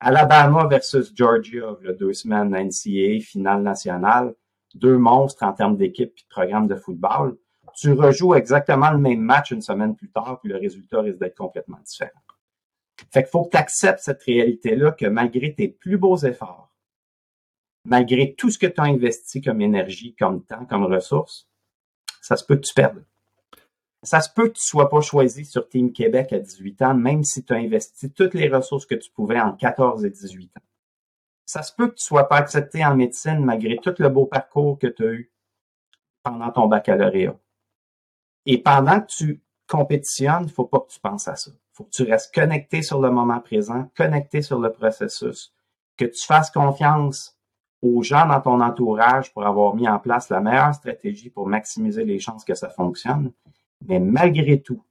Alabama versus Georgia, deux semaines NCAA, finale nationale, deux monstres en termes d'équipe et de programme de football. Tu rejoues exactement le même match une semaine plus tard, puis le résultat risque d'être complètement différent. Fait qu'il faut que tu acceptes cette réalité-là que malgré tes plus beaux efforts, malgré tout ce que tu as investi comme énergie, comme temps, comme ressources, ça se peut que tu perdes. Ça se peut que tu sois pas choisi sur Team Québec à 18 ans, même si tu as investi toutes les ressources que tu pouvais en 14 et 18 ans. Ça se peut que tu sois pas accepté en médecine malgré tout le beau parcours que tu as eu pendant ton baccalauréat. Et pendant que tu compétitionnes, faut pas que tu penses à ça. Faut que tu restes connecté sur le moment présent, connecté sur le processus, que tu fasses confiance aux gens dans ton entourage pour avoir mis en place la meilleure stratégie pour maximiser les chances que ça fonctionne. Mais malgré tout,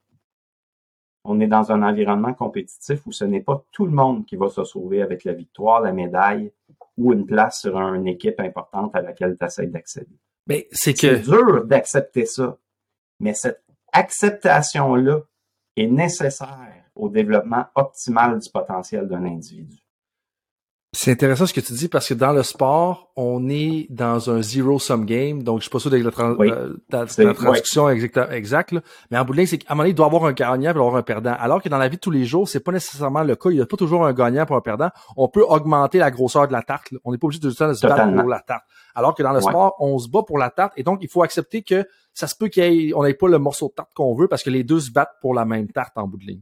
on est dans un environnement compétitif où ce n'est pas tout le monde qui va se sauver avec la victoire, la médaille ou une place sur une équipe importante à laquelle tu essaies d'accéder. Mais c'est que. C'est dur d'accepter ça. Mais cette acceptation-là est nécessaire au développement optimal du potentiel d'un individu. C'est intéressant ce que tu dis parce que dans le sport, on est dans un zero-sum game. Donc, je suis pas sûr de la, traduction exacte, mais en bout de ligne, c'est qu'à un moment donné, il doit y avoir un gagnant et avoir un perdant. Alors que dans la vie de tous les jours, c'est pas nécessairement le cas. Il n'y a pas toujours un gagnant pour un perdant. On peut augmenter la grosseur de la tarte. On n'est pas obligé de, de se battre pour la tarte. Alors que dans le sport, on se bat pour la tarte et donc il faut accepter que ça se peut qu'on n'ait pas le morceau de tarte qu'on veut parce que les deux se battent pour la même tarte en bout de ligne.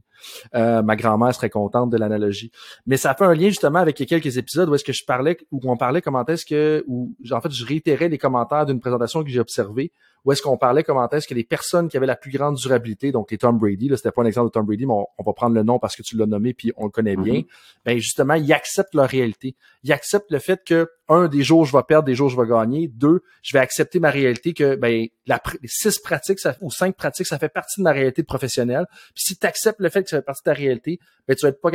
Euh, ma grand-mère serait contente de l'analogie. Mais ça fait un lien justement avec quelques épisodes où est-ce que je parlais, où on parlait comment est-ce que, où en fait je réitérais les commentaires d'une présentation que j'ai observée où est-ce qu'on parlait comment est-ce que les personnes qui avaient la plus grande durabilité, donc les Tom Brady, là, c'était pas un exemple de Tom Brady, mais on, va prendre le nom parce que tu l'as nommé puis on le connaît bien, mm-hmm. ben justement, ils acceptent leur réalité. Ils acceptent le fait que, un, des jours je vais perdre, des jours je vais gagner. Deux, je vais accepter ma réalité que, ben, la, les six pratiques ça, ou cinq pratiques, ça fait partie de ma réalité professionnelle. Puis si tu acceptes le fait que ça fait partie de ta réalité, ben, tu vas être pas,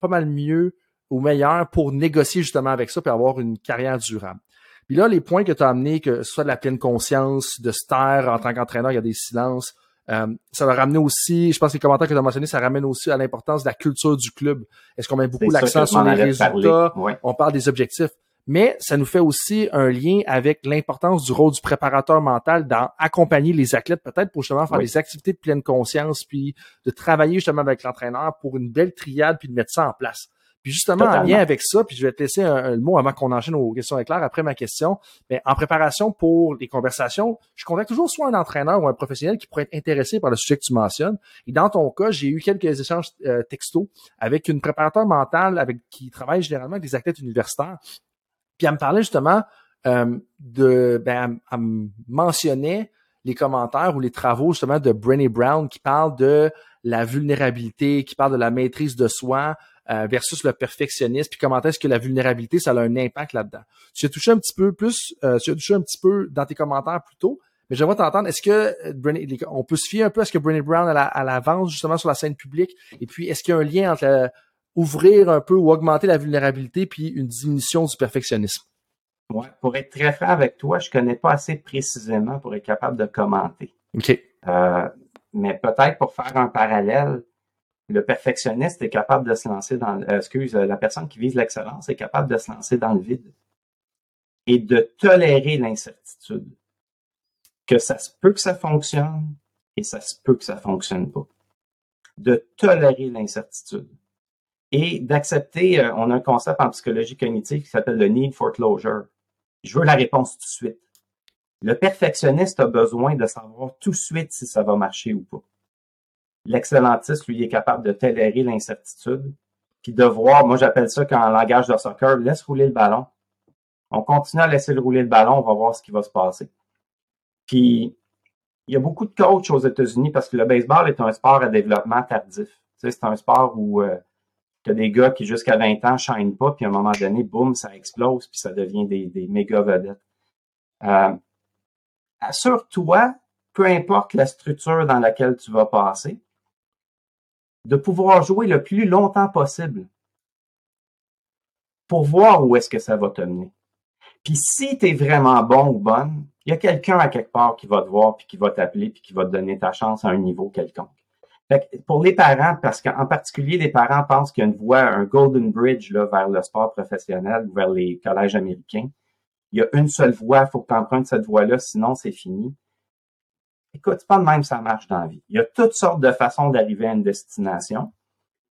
pas mal mieux ou meilleur pour négocier justement avec ça et avoir une carrière durable. Puis là, les points que tu as amenés, que ce soit de la pleine conscience, de se taire en tant qu'entraîneur, il y a des silences. Euh, ça va ramener aussi, je pense que les commentaires que tu as mentionnés, ça ramène aussi à l'importance de la culture du club. Est-ce qu'on met beaucoup l'accent sur les résultats? On parle des objectifs. Mais ça nous fait aussi un lien avec l'importance du rôle du préparateur mental dans accompagner les athlètes, peut-être pour justement faire des activités de pleine conscience, puis de travailler justement avec l'entraîneur pour une belle triade, puis de mettre ça en place. Puis justement, en lien avec ça, puis je vais te laisser un, mot avant qu'on enchaîne aux questions éclairs après ma question. Mais en préparation pour les conversations, je contacte toujours soit un entraîneur ou un professionnel qui pourrait être intéressé par le sujet que tu mentionnes. Et dans ton cas, j'ai eu quelques échanges euh, textos avec une préparateur mentale avec qui travaille généralement avec des athlètes universitaires. Puis elle me parlait justement euh, de, ben, elle, me mentionnait les commentaires ou les travaux justement de Brené Brown qui parle de la vulnérabilité, qui parle de la maîtrise de soi, euh, versus le perfectionnisme, puis comment est-ce que la vulnérabilité, ça a un impact là-dedans. Tu as touché un petit peu plus, euh, tu as touché un petit peu dans tes commentaires plus tôt, mais j'aimerais t'entendre, est-ce que euh, on peut se fier un peu à ce que Brené Brown a l'avance justement sur la scène publique, et puis est-ce qu'il y a un lien entre ouvrir un peu ou augmenter la vulnérabilité puis une diminution du perfectionnisme? Ouais, pour être très franc avec toi, je connais pas assez précisément pour être capable de commenter. OK. mais peut-être pour faire un parallèle, le perfectionniste est capable de se lancer dans, euh, excuse, la personne qui vise l'excellence est capable de se lancer dans le vide et de tolérer l'incertitude. Que ça se peut que ça fonctionne et ça se peut que ça fonctionne pas. De tolérer l'incertitude et d'accepter, euh, on a un concept en psychologie cognitive qui s'appelle le need for closure. Je veux la réponse tout de suite. Le perfectionniste a besoin de savoir tout de suite si ça va marcher ou pas. L'excellentiste, lui, est capable de tolérer l'incertitude, puis de voir, moi j'appelle ça qu'en langage de soccer, laisse rouler le ballon. On continue à laisser rouler le ballon, on va voir ce qui va se passer. Puis, il y a beaucoup de coachs aux États-Unis parce que le baseball est un sport à développement tardif. C'est un sport où euh, tu as des gars qui jusqu'à 20 ans ne pas, puis à un moment donné, boum, ça explose, puis ça devient des, des méga vedettes. Euh, Assure-toi, peu importe la structure dans laquelle tu vas passer, de pouvoir jouer le plus longtemps possible pour voir où est-ce que ça va te mener. Puis si tu es vraiment bon ou bonne, il y a quelqu'un à quelque part qui va te voir, puis qui va t'appeler, puis qui va te donner ta chance à un niveau quelconque. Pour les parents, parce qu'en particulier, les parents pensent qu'il y a une voie, un golden bridge là, vers le sport professionnel ou vers les collèges américains. Il y a une seule voie, il faut que tu empruntes cette voie-là, sinon c'est fini. Écoute, pas de même ça marche dans la vie. Il y a toutes sortes de façons d'arriver à une destination.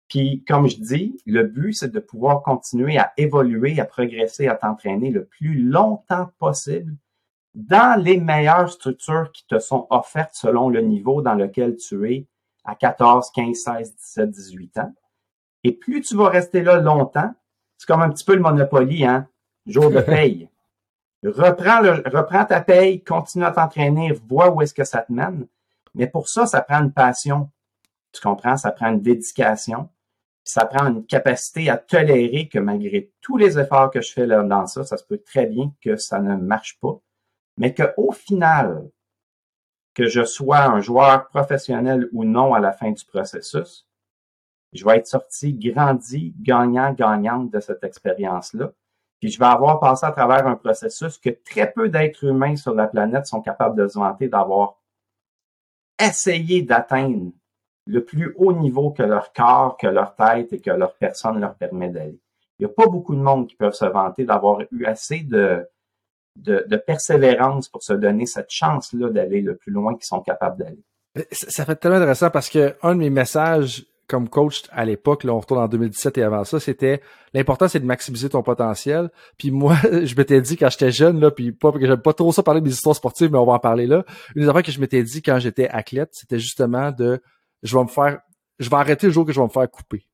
Puis, comme je dis, le but, c'est de pouvoir continuer à évoluer, à progresser, à t'entraîner le plus longtemps possible dans les meilleures structures qui te sont offertes selon le niveau dans lequel tu es à 14, 15, 16, 17, 18 ans. Et plus tu vas rester là longtemps, c'est comme un petit peu le Monopoly, hein? Jour de paye. reprends, le, reprends ta paye, continue à t'entraîner, vois où est-ce que ça te mène. Mais pour ça, ça prend une passion. Tu comprends? Ça prend une dédication. Ça prend une capacité à tolérer que malgré tous les efforts que je fais là, dans ça, ça se peut très bien que ça ne marche pas. Mais qu'au final, que je sois un joueur professionnel ou non à la fin du processus, je vais être sorti grandi, gagnant, gagnante de cette expérience-là. Puis je vais avoir passé à travers un processus que très peu d'êtres humains sur la planète sont capables de se vanter d'avoir essayé d'atteindre le plus haut niveau que leur corps, que leur tête et que leur personne leur permet d'aller. Il n'y a pas beaucoup de monde qui peuvent se vanter d'avoir eu assez de, de, persévérance pour se donner cette chance-là d'aller le plus loin qu'ils sont capables d'aller. Ça fait tellement intéressant parce que un de mes messages comme coach à l'époque, là, on retourne en 2017 et avant ça, c'était l'important c'est de maximiser ton potentiel. Puis moi, je m'étais dit quand j'étais jeune, là, puis pas que j'aime pas trop ça parler des histoires sportives, mais on va en parler là. Une des affaires que je m'étais dit quand j'étais athlète, c'était justement de je vais me faire je vais arrêter le jour que je vais me faire couper.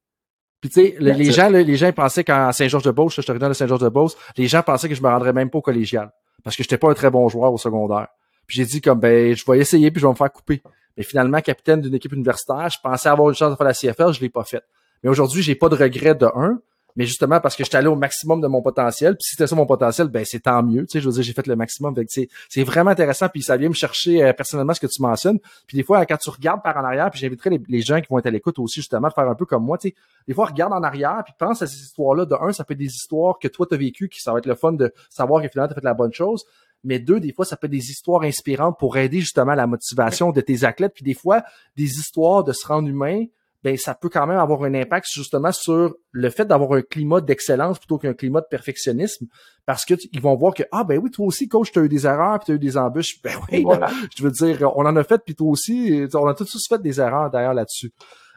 Puis tu sais, les, gens, les gens pensaient qu'à Saint-Georges-de-Beauce, je te dans de Saint-Georges-de-Beauce, les gens pensaient que je me rendrais même pas au collégial. Parce que j'étais pas un très bon joueur au secondaire. Puis j'ai dit comme ben je vais essayer puis je vais me faire couper. Mais finalement, capitaine d'une équipe universitaire, je pensais avoir une chance de faire la CFL, je l'ai pas faite. Mais aujourd'hui, j'ai pas de regret de un, mais justement parce que j'étais allé au maximum de mon potentiel. Puis si c'était ça mon potentiel, ben c'est tant mieux. Tu sais, je veux dire, j'ai fait le maximum. C'est, vraiment intéressant. Puis ça vient me chercher euh, personnellement ce que tu mentionnes. Puis des fois, quand tu regardes par en arrière, puis j'inviterai les, gens qui vont être à l'écoute aussi justement de faire un peu comme moi. Tu sais, des fois, regarde en arrière, puis pense à ces histoires-là. De un, ça peut être des histoires que toi t'as vécues, qui ça va être le fun de savoir que finalement t'as fait la bonne chose mais deux, des fois, ça peut être des histoires inspirantes pour aider justement la motivation de tes athlètes, puis des fois, des histoires de se rendre humain, ben ça peut quand même avoir un impact justement sur le fait d'avoir un climat d'excellence plutôt qu'un climat de perfectionnisme parce que ils vont voir que ah ben oui toi aussi coach tu as eu des erreurs puis tu as eu des embûches ben oui voilà. je veux dire on en a fait puis toi aussi on a tous fait des erreurs d'ailleurs là-dessus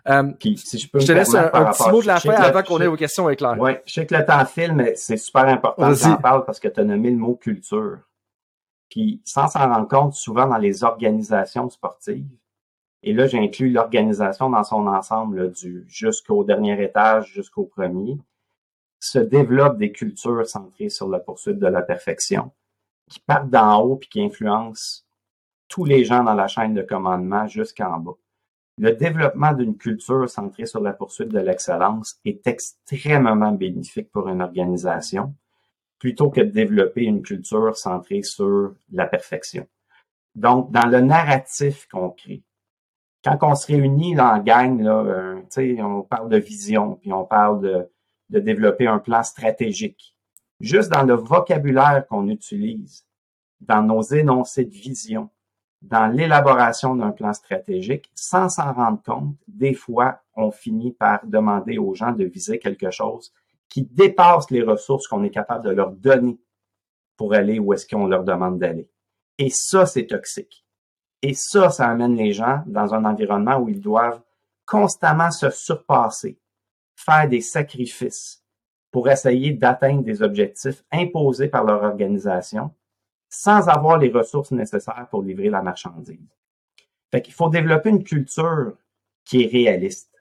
euh, si je, peux je te laisse un, petit mot de la fin avant qu'on ait vos questions éclairées. Oui, je sais que le temps file, mais c'est super important que j'en parle parce que tu as nommé le mot culture. Puis sans s'en rendre compte, souvent dans les organisations sportives, et là j'inclus l'organisation dans son ensemble, du jusqu'au dernier étage, jusqu'au premier, se développent des cultures centrées sur la poursuite de la perfection, qui partent d'en haut puis qui influencent tous les gens dans la chaîne de commandement jusqu'en bas. Le développement d'une culture centrée sur la poursuite de l'excellence est extrêmement bénéfique pour une organisation plutôt que de développer une culture centrée sur la perfection. Donc, dans le narratif qu'on crée, quand on se réunit dans la gang, là, euh, on parle de vision, puis on parle de, de développer un plan stratégique. Juste dans le vocabulaire qu'on utilise, dans nos énoncés de vision, dans l'élaboration d'un plan stratégique, sans s'en rendre compte, des fois, on finit par demander aux gens de viser quelque chose qui dépassent les ressources qu'on est capable de leur donner pour aller où est-ce qu'on leur demande d'aller. Et ça, c'est toxique. Et ça, ça amène les gens dans un environnement où ils doivent constamment se surpasser, faire des sacrifices pour essayer d'atteindre des objectifs imposés par leur organisation sans avoir les ressources nécessaires pour livrer la marchandise. Fait qu'il faut développer une culture qui est réaliste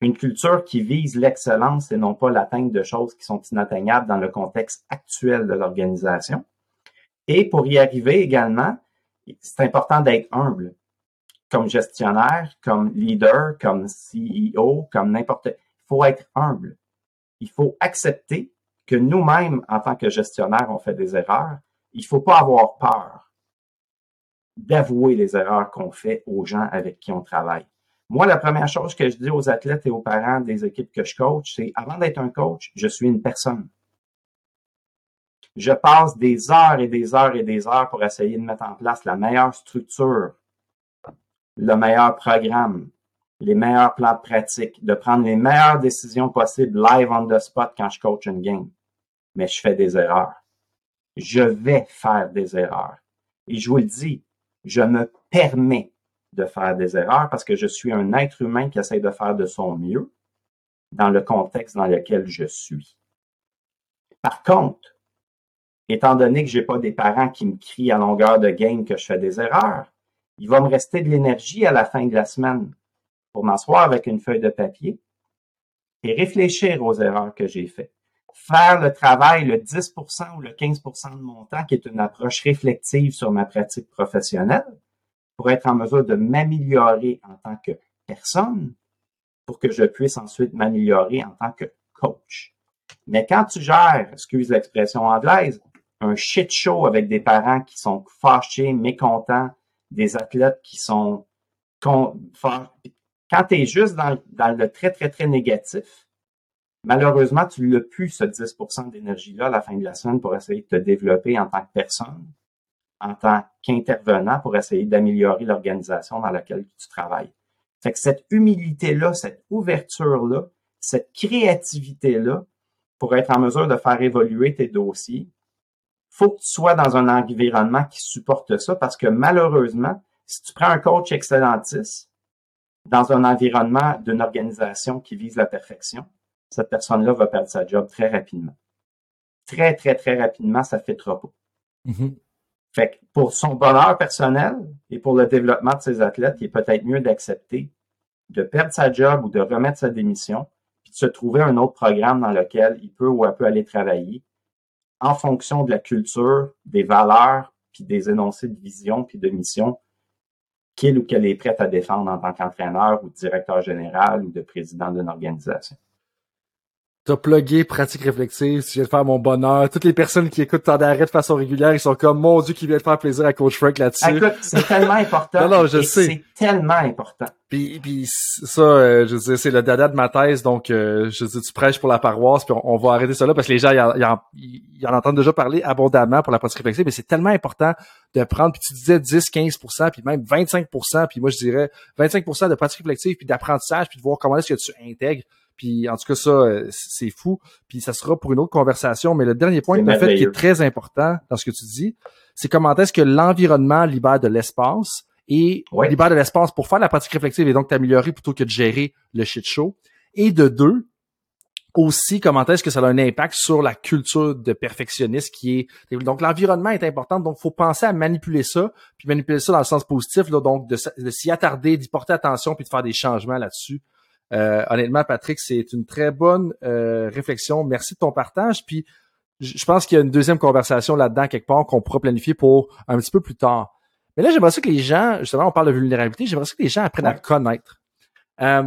une culture qui vise l'excellence et non pas l'atteinte de choses qui sont inatteignables dans le contexte actuel de l'organisation. Et pour y arriver également, c'est important d'être humble comme gestionnaire, comme leader, comme CEO, comme n'importe. Il faut être humble. Il faut accepter que nous-mêmes, en tant que gestionnaire, on fait des erreurs. Il faut pas avoir peur d'avouer les erreurs qu'on fait aux gens avec qui on travaille. Moi, la première chose que je dis aux athlètes et aux parents des équipes que je coach, c'est avant d'être un coach, je suis une personne. Je passe des heures et des heures et des heures pour essayer de mettre en place la meilleure structure, le meilleur programme, les meilleurs plans de pratique, de prendre les meilleures décisions possibles live on the spot quand je coach une game. Mais je fais des erreurs. Je vais faire des erreurs. Et je vous le dis, je me permets de faire des erreurs parce que je suis un être humain qui essaie de faire de son mieux dans le contexte dans lequel je suis. Par contre, étant donné que j'ai pas des parents qui me crient à longueur de game que je fais des erreurs, il va me rester de l'énergie à la fin de la semaine pour m'asseoir avec une feuille de papier et réfléchir aux erreurs que j'ai faites. Faire le travail, le 10% ou le 15% de mon temps, qui est une approche réflexive sur ma pratique professionnelle, pour être en mesure de m'améliorer en tant que personne, pour que je puisse ensuite m'améliorer en tant que coach. Mais quand tu gères, excuse l'expression anglaise, un shit show avec des parents qui sont fâchés, mécontents, des athlètes qui sont quand tu es juste dans, le très, très, très négatif, malheureusement, tu n'as plus ce 10% d'énergie-là à la fin de la semaine pour essayer de te développer en tant que personne, en tant qu'intervenant pour essayer d'améliorer l'organisation dans laquelle tu travailles. Fait que cette humilité-là, cette ouverture-là, cette créativité-là, pour être en mesure de faire évoluer tes dossiers, faut que tu sois dans un environnement qui supporte ça parce que malheureusement, si tu prends un coach excellentiste dans un environnement d'une organisation qui vise la perfection, cette personne-là va perdre sa job très rapidement. Très, très, très rapidement, ça fait trop pas. Mm-hmm. Fait que pour son bonheur personnel et pour le développement de ses athlètes, il est peut-être mieux d'accepter de perdre sa job ou de remettre sa démission, puis de se trouver un autre programme dans lequel il peut ou elle peut aller travailler en fonction de la culture, des valeurs, puis des énoncés de vision, puis de mission qu'il ou qu'elle est prête à défendre en tant qu'entraîneur ou directeur général ou de président d'une organisation. T'as plugué pratique réflexive, tu viens de faire mon bonheur. Toutes les personnes qui écoutent tant d'arrêt de façon régulière, ils sont comme, mon Dieu, qui vient de faire plaisir à Coach Frank là-dessus. Écoute, c'est tellement important. non, non, je sais. C'est tellement important. Puis, puis ça, euh, je veux c'est le dada de ma thèse, donc euh, je dis tu prêches pour la paroisse, puis on, va arrêter ça là parce que les gens, ils en, ils en, entendent déjà parler abondamment pour la pratique réflexive, mais c'est tellement important de prendre, puis tu disais 10, 15% puis même 25% puis moi je dirais 25% de pratique réflexive, puis d'apprentissage, puis de voir comment est-ce que tu intègres puis en tout cas, ça, euh, c'est fou. Puis ça sera pour une autre conversation. Mais le dernier point, fait qui est très important dans ce que tu dis, c'est comment est-ce que l'environnement libère de l'espace et libère de l'espace pour faire la pratique réflexive et donc t'améliorer plutôt que de gérer le shit show. Et de deux, aussi comment est-ce que ça a un impact sur la culture de perfectionniste qui est donc l'environnement est important donc faut penser à manipuler ça puis manipuler ça dans le sens positif là, donc de, de s'y attarder d'y porter attention puis de faire des changements là-dessus euh, honnêtement, Patrick, c'est une très bonne euh, réflexion. Merci de ton partage. Puis, je pense qu'il y a une deuxième conversation là-dedans quelque part qu'on pourra planifier pour un petit peu plus tard. Mais là, j'aimerais ça que les gens, justement, on parle de vulnérabilité, j'aimerais ça que les gens apprennent à connaître. Euh,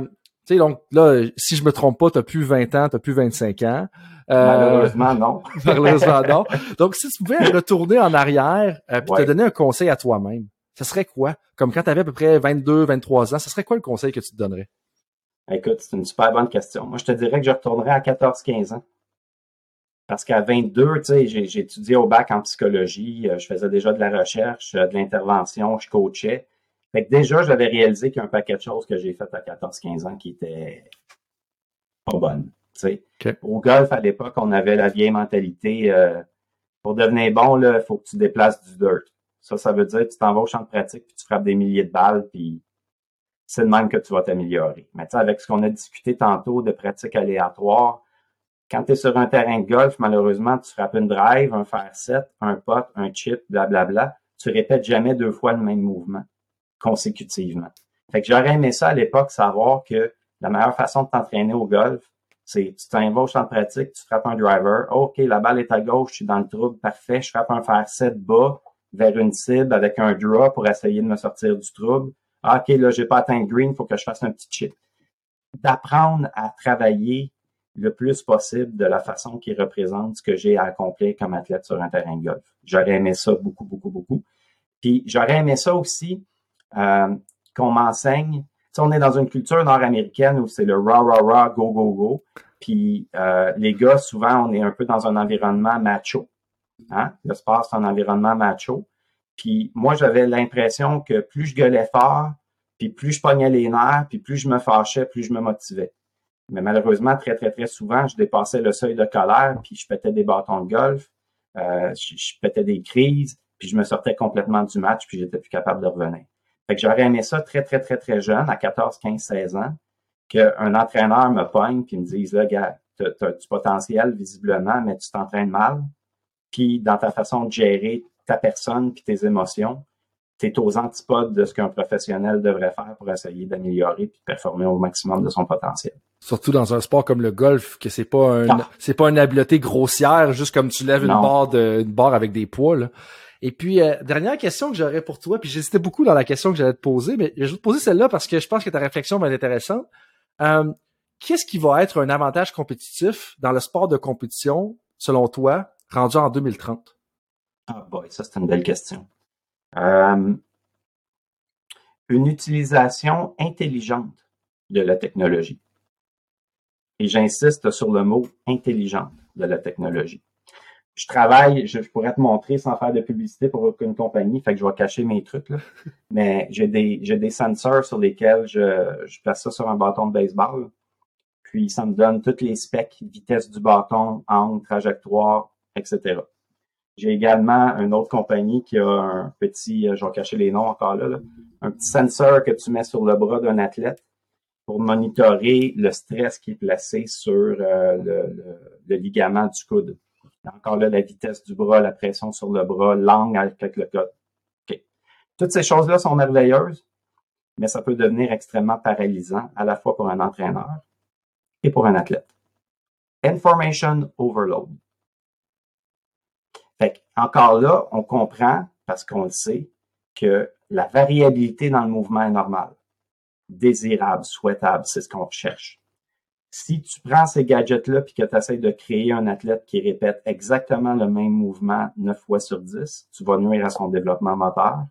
tu sais, donc là, si je me trompe pas, tu n'as plus 20 ans, tu plus 25 ans. Euh, malheureusement, non. malheureusement, non. Donc, si tu pouvais retourner en arrière et te donner un conseil à toi-même, ce serait quoi? Comme quand tu avais à peu près 22, 23 ans, ce serait quoi le conseil que tu te donnerais? Écoute, c'est une super bonne question. Moi, je te dirais que je retournerais à 14-15 ans. Parce qu'à 22, tu sais, j'ai étudié au bac en psychologie, euh, je faisais déjà de la recherche, euh, de l'intervention, je coachais. Fait que déjà, j'avais réalisé qu'il y a un paquet de choses que j'ai faites à 14-15 ans qui étaient pas bonnes. Tu sais. Au golf, à l'époque, on avait la vieille mentalité euh, pour devenir bon, il faut que tu déplaces du dirt. Ça, ça veut dire que tu t'en vas au champ de pratique, puis tu frappes des milliers de balles, puis c'est de même que tu vas t'améliorer. Mais tu avec ce qu'on a discuté tantôt de pratiques aléatoires, quand tu es sur un terrain de golf, malheureusement, tu frappes une drive, un fer 7, un pot, un chip, blablabla. Bla, bla, tu répètes jamais deux fois le même mouvement consécutivement. Fait que j'aurais aimé ça à l'époque, savoir que la meilleure façon de t'entraîner au golf, c'est tu champ de pratique, tu frappes un driver, OK, la balle est à gauche, je suis dans le trouble, parfait, je frappe un fer 7 bas vers une cible avec un draw pour essayer de me sortir du trouble. Ah, OK, là, j'ai pas atteint le green, faut que je fasse un petit chip. D'apprendre à travailler le plus possible de la façon qui représente ce que j'ai à accomplir comme athlète sur un terrain de golf. J'aurais aimé ça beaucoup, beaucoup, beaucoup. Puis j'aurais aimé ça aussi euh, qu'on m'enseigne. Tu on est dans une culture nord-américaine où c'est le rah, rah, rah, go, go, go. Puis euh, les gars, souvent, on est un peu dans un environnement macho. Hein? Le sport, c'est un environnement macho. Puis moi, j'avais l'impression que plus je gueulais fort, puis plus je pognais les nerfs, puis plus je me fâchais, plus je me motivais. Mais malheureusement, très, très, très souvent, je dépassais le seuil de colère, puis je pétais des bâtons de golf, euh, je, pétais des crises, puis je me sortais complètement du match, puis j'étais plus capable de revenir. Fait que j'aurais aimé ça très, très, très, très jeune, à 14, 15, 16 ans, qu'un entraîneur me pogne puis me dise, là, gars, tu as, du potentiel visiblement, mais tu t'entraînes mal. puis dans ta façon de gérer ta personne puis tes émotions, tu es aux antipodes de ce qu'un professionnel devrait faire pour essayer d'améliorer puis de performer au maximum de son potentiel. Surtout dans un sport comme le golf, que c'est pas un, c'est pas une habileté grossière, juste comme tu lèves une barre de, une barre avec des poids, là. Et puis, euh, dernière question que j'aurais pour toi, puis j'hésitais beaucoup dans la question que j'allais te poser, mais je vais te poser celle-là parce que je pense que ta réflexion va être intéressante. Euh, qu'est-ce qui va être un avantage compétitif dans le sport de compétition, selon toi, rendu en 2030? Ah boy, ça c'est une belle question. Euh, une utilisation intelligente de la technologie. Et j'insiste sur le mot intelligente de la technologie je travaille, je, pourrais te montrer sans faire de publicité pour aucune compagnie, fait que je vais cacher mes trucs, là. Mais j'ai des, j'ai des sensors sur lesquels je, je place ça sur un bâton de baseball. Puis ça me donne toutes les specs, vitesse du bâton, angle, trajectoire, etc. J'ai également une autre compagnie qui a un petit, euh, je vais cacher les noms encore là, un petit sensor que tu mets sur le bras d'un athlète pour monitorer le stress qui est placé sur euh, le, ligament du coude. Encore là, la vitesse du bras, la pression sur le bras, l'angle avec le code. Toutes ces choses-là sont merveilleuses, mais ça peut devenir extrêmement paralysant à la fois pour un entraîneur et pour un athlète. Information overload. Fait encore là, on comprend, parce qu'on le sait, que la variabilité dans le mouvement est normale. Désirable, souhaitable, c'est ce qu'on recherche si tu prends ces gadgets-là puis que tu essaies de créer un athlète qui répète exactement le même mouvement 9 fois sur 10, tu vas nuire à son développement moteur.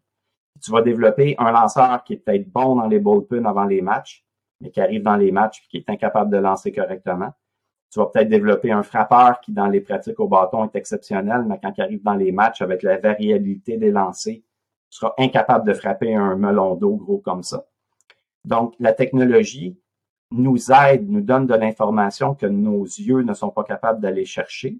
Tu vas développer un lanceur qui est peut-être bon dans les bullpen avant les matchs, mais qui arrive dans les matchs et qui est incapable de lancer correctement. Tu vas peut-être développer un frappeur qui, dans les pratiques au bâton, est exceptionnel, mais quand il arrive dans les matchs avec la variabilité des lancers, tu seras incapable de frapper un melon d'eau gros comme ça. Donc, la technologie, nous aide, nous donne de l'information que nos yeux ne sont pas capables d'aller chercher.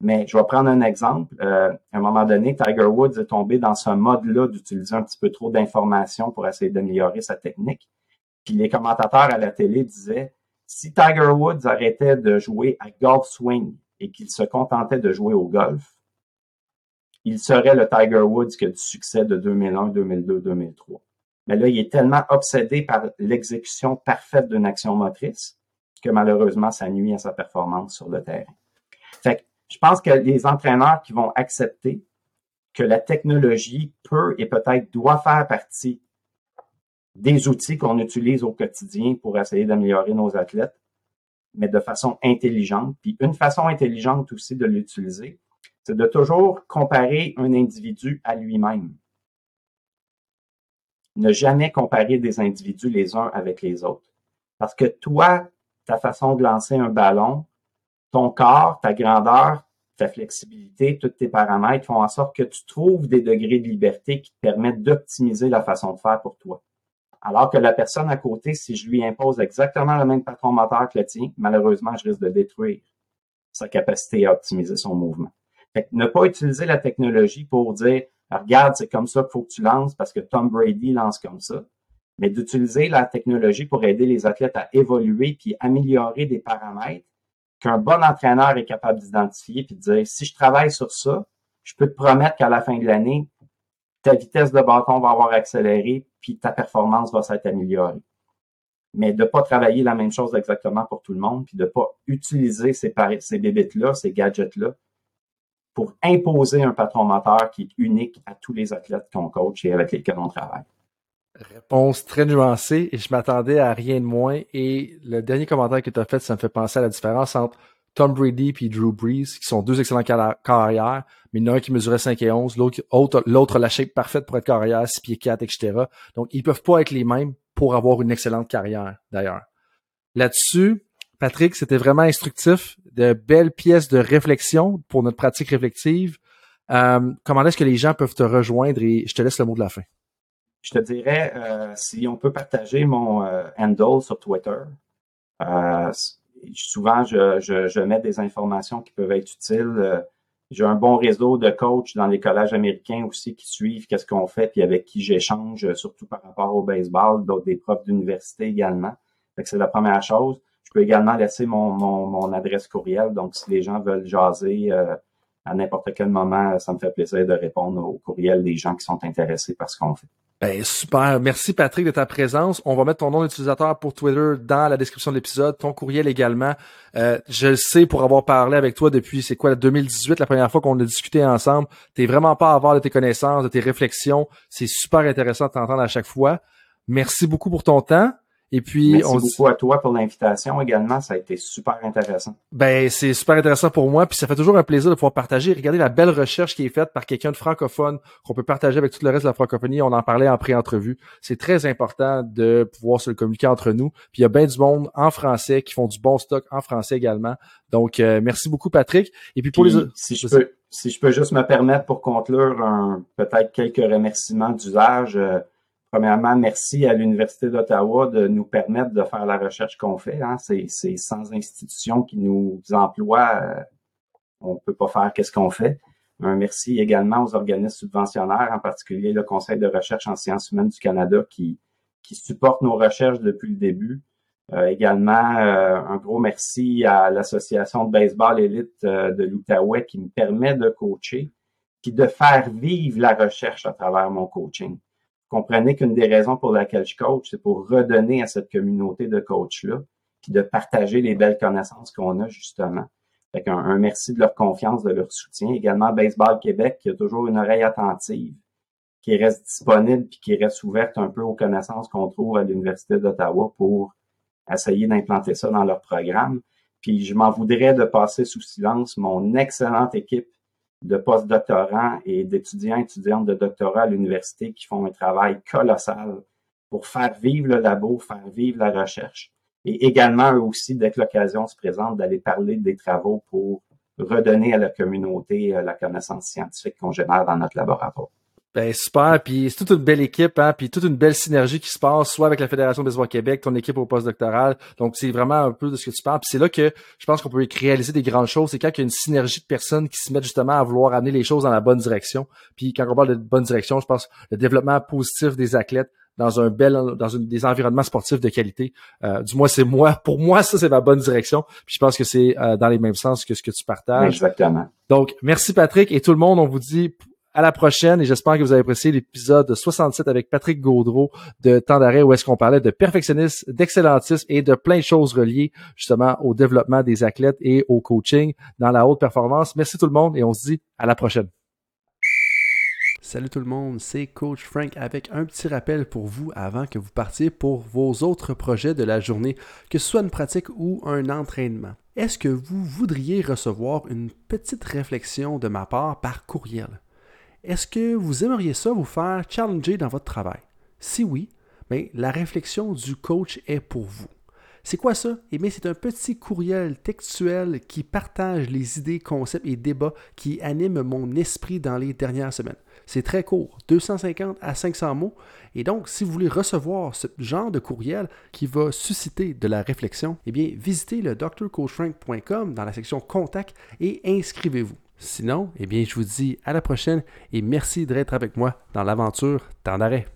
Mais je vais prendre un exemple. Euh, à un moment donné, Tiger Woods est tombé dans ce mode-là d'utiliser un petit peu trop d'informations pour essayer d'améliorer sa technique. Puis les commentateurs à la télé disaient, si Tiger Woods arrêtait de jouer à golf swing et qu'il se contentait de jouer au golf, il serait le Tiger Woods que du succès de 2001, 2002, 2003. Mais là, il est tellement obsédé par l'exécution parfaite d'une action motrice que malheureusement, ça nuit à sa performance sur le terrain. Fait que je pense que les entraîneurs qui vont accepter que la technologie peut et peut-être doit faire partie des outils qu'on utilise au quotidien pour essayer d'améliorer nos athlètes, mais de façon intelligente. Puis une façon intelligente aussi de l'utiliser, c'est de toujours comparer un individu à lui-même ne jamais comparer des individus les uns avec les autres. Parce que toi, ta façon de lancer un ballon, ton corps, ta grandeur, ta flexibilité, tous tes paramètres font en sorte que tu trouves des degrés de liberté qui te permettent d'optimiser la façon de faire pour toi. Alors que la personne à côté, si je lui impose exactement le même patron moteur que le tien, malheureusement, je risque de détruire sa capacité à optimiser son mouvement. Ne pas utiliser la technologie pour dire regarde, c'est comme ça qu'il faut que tu lances parce que Tom Brady lance comme ça. Mais d'utiliser la technologie pour aider les athlètes à évoluer puis améliorer des paramètres qu'un bon entraîneur est capable d'identifier puis de dire, si je travaille sur ça, je peux te promettre qu'à la fin de l'année, ta vitesse de bâton va avoir accéléré puis ta performance va s'être améliorée. Mais de pas travailler la même chose exactement pour tout le monde puis de pas utiliser ces, ces bébites-là, ces gadgets-là pour imposer un patron moteur qui est unique à tous les athlètes qu'on coach et avec lesquels on travaille? Réponse très nuancée et je m'attendais à rien de moins. Et le dernier commentaire que tu as fait, ça me fait penser à la différence entre Tom Brady et Drew Brees, qui sont deux excellents carrières, mais il qui mesurait 5 et 11, l'autre, l'autre la shape parfaite pour être carrière, 6 pieds 4, etc. Donc, ils peuvent pas être les mêmes pour avoir une excellente carrière, d'ailleurs. Là-dessus, Patrick, c'était vraiment instructif, de belles pièces de réflexion pour notre pratique réflexive. Euh, comment est-ce que les gens peuvent te rejoindre et je te laisse le mot de la fin. Je te dirais, euh, si on peut partager mon euh, handle sur Twitter, souvent je, je, mets des informations qui peuvent être utiles. J'ai un bon réseau de coachs dans les collèges américains aussi qui suivent qu'est-ce qu'on fait puis avec qui j'échange, surtout par rapport au baseball, d'autres des profs d'université également. c'est la première chose. Je peux également laisser mon, mon, adresse courriel. Donc, si les gens veulent jaser, euh, à n'importe quel moment, ça me fait plaisir de répondre aux courriels des gens qui sont intéressés par ce qu'on fait. Ben, super. Merci Patrick de ta présence. On va mettre ton nom d'utilisateur pour Twitter dans la description de l'épisode, ton courriel également. Euh, je le sais pour avoir parlé avec toi depuis, c'est quoi, 2018, la première fois qu'on a discuté ensemble. T'es vraiment pas à avoir de tes connaissances, de tes réflexions. C'est super intéressant de t'entendre à chaque fois. Merci beaucoup pour ton temps. Et puis, Merci beaucoup à toi pour l'invitation également. Ça a été super intéressant. Ben, c'est super intéressant pour moi. Puis ça fait toujours un plaisir de pouvoir partager. Regardez la belle recherche qui est faite par quelqu'un de francophone qu'on peut partager avec tout le reste de la francophonie. On en parlait en pré-entrevue. C'est très important de pouvoir se le communiquer entre nous. Puis il y a bien du monde en français qui font du bon stock en français également. Donc, euh, merci beaucoup, Patrick. Et puis pour les autres. Si je peux, si je peux juste me permettre pour conclure un, peut-être quelques remerciements d'usage. Euh, Premièrement, merci à l'Université d'Ottawa de nous permettre de faire la recherche qu'on fait. Hein. C'est, sans institution qui nous emploie, euh, on peut pas faire qu'est-ce qu'on fait. Un merci également aux organismes subventionnaires, en particulier le Conseil de recherche en sciences humaines du Canada qui, qui supporte nos recherches depuis le début. Euh, également, euh, un gros merci à l'Association de baseball élite de l'Outaouais qui me permet de coacher, puis de faire vivre la recherche à travers mon coaching comprenez qu'une des raisons pour laquelle je coach, c'est pour redonner à cette communauté de coachs-là, puis de partager les belles connaissances qu'on a justement. Fait un, un, merci de leur confiance, de leur soutien. Également Baseball Québec, qui a toujours une oreille attentive, qui reste disponible puis qui reste ouverte un peu aux connaissances qu'on trouve à l'Université d'Ottawa pour essayer d'implanter ça dans leur programme. Puis je m'en voudrais de passer sous silence mon excellente équipe de postdoctorants et d'étudiants et étudiantes de doctorat à l'université qui font un travail colossal pour faire vivre le labo, faire vivre la recherche. Et également, eux aussi, dès que l'occasion se présente, d'aller parler des travaux pour redonner à la communauté euh, la connaissance scientifique qu'on génère dans notre laboratoire. Ben super, puis c'est toute une belle équipe, hein, puis toute une belle synergie qui se passe, soit avec la Fédération des Québec, ton équipe au poste doctoral. Donc c'est vraiment un peu de ce que tu parles. Puis c'est là que je pense qu'on peut réaliser des grandes choses. C'est quand il y a une synergie de personnes qui se mettent justement à vouloir amener les choses dans la bonne direction. Puis quand on parle de bonne direction, je pense le développement positif des athlètes dans un bel, dans une, des environnements sportifs de qualité. Euh, du moins, c'est moi. Pour moi, ça c'est ma bonne direction. Puis je pense que c'est euh, dans les mêmes sens que ce que tu partages. Exactement. Donc merci Patrick et tout le monde. On vous dit à la prochaine et j'espère que vous avez apprécié l'épisode 67 avec Patrick Gaudreau de Temps où est-ce qu'on parlait de perfectionnisme, d'excellentisme et de plein de choses reliées justement au développement des athlètes et au coaching dans la haute performance. Merci tout le monde et on se dit à la prochaine. Salut tout le monde, c'est Coach Frank avec un petit rappel pour vous avant que vous partiez pour vos autres projets de la journée, que ce soit une pratique ou un entraînement. Est-ce que vous voudriez recevoir une petite réflexion de ma part par courriel? Est-ce que vous aimeriez ça vous faire challenger dans votre travail? Si oui, bien, la réflexion du coach est pour vous. C'est quoi ça? Eh bien, c'est un petit courriel textuel qui partage les idées, concepts et débats qui animent mon esprit dans les dernières semaines. C'est très court, 250 à 500 mots. Et donc, si vous voulez recevoir ce genre de courriel qui va susciter de la réflexion, eh bien, visitez le drcoachfrank.com dans la section Contact et inscrivez-vous. Sinon, eh bien, je vous dis à la prochaine et merci d'être avec moi dans l'aventure Temps d'arrêt.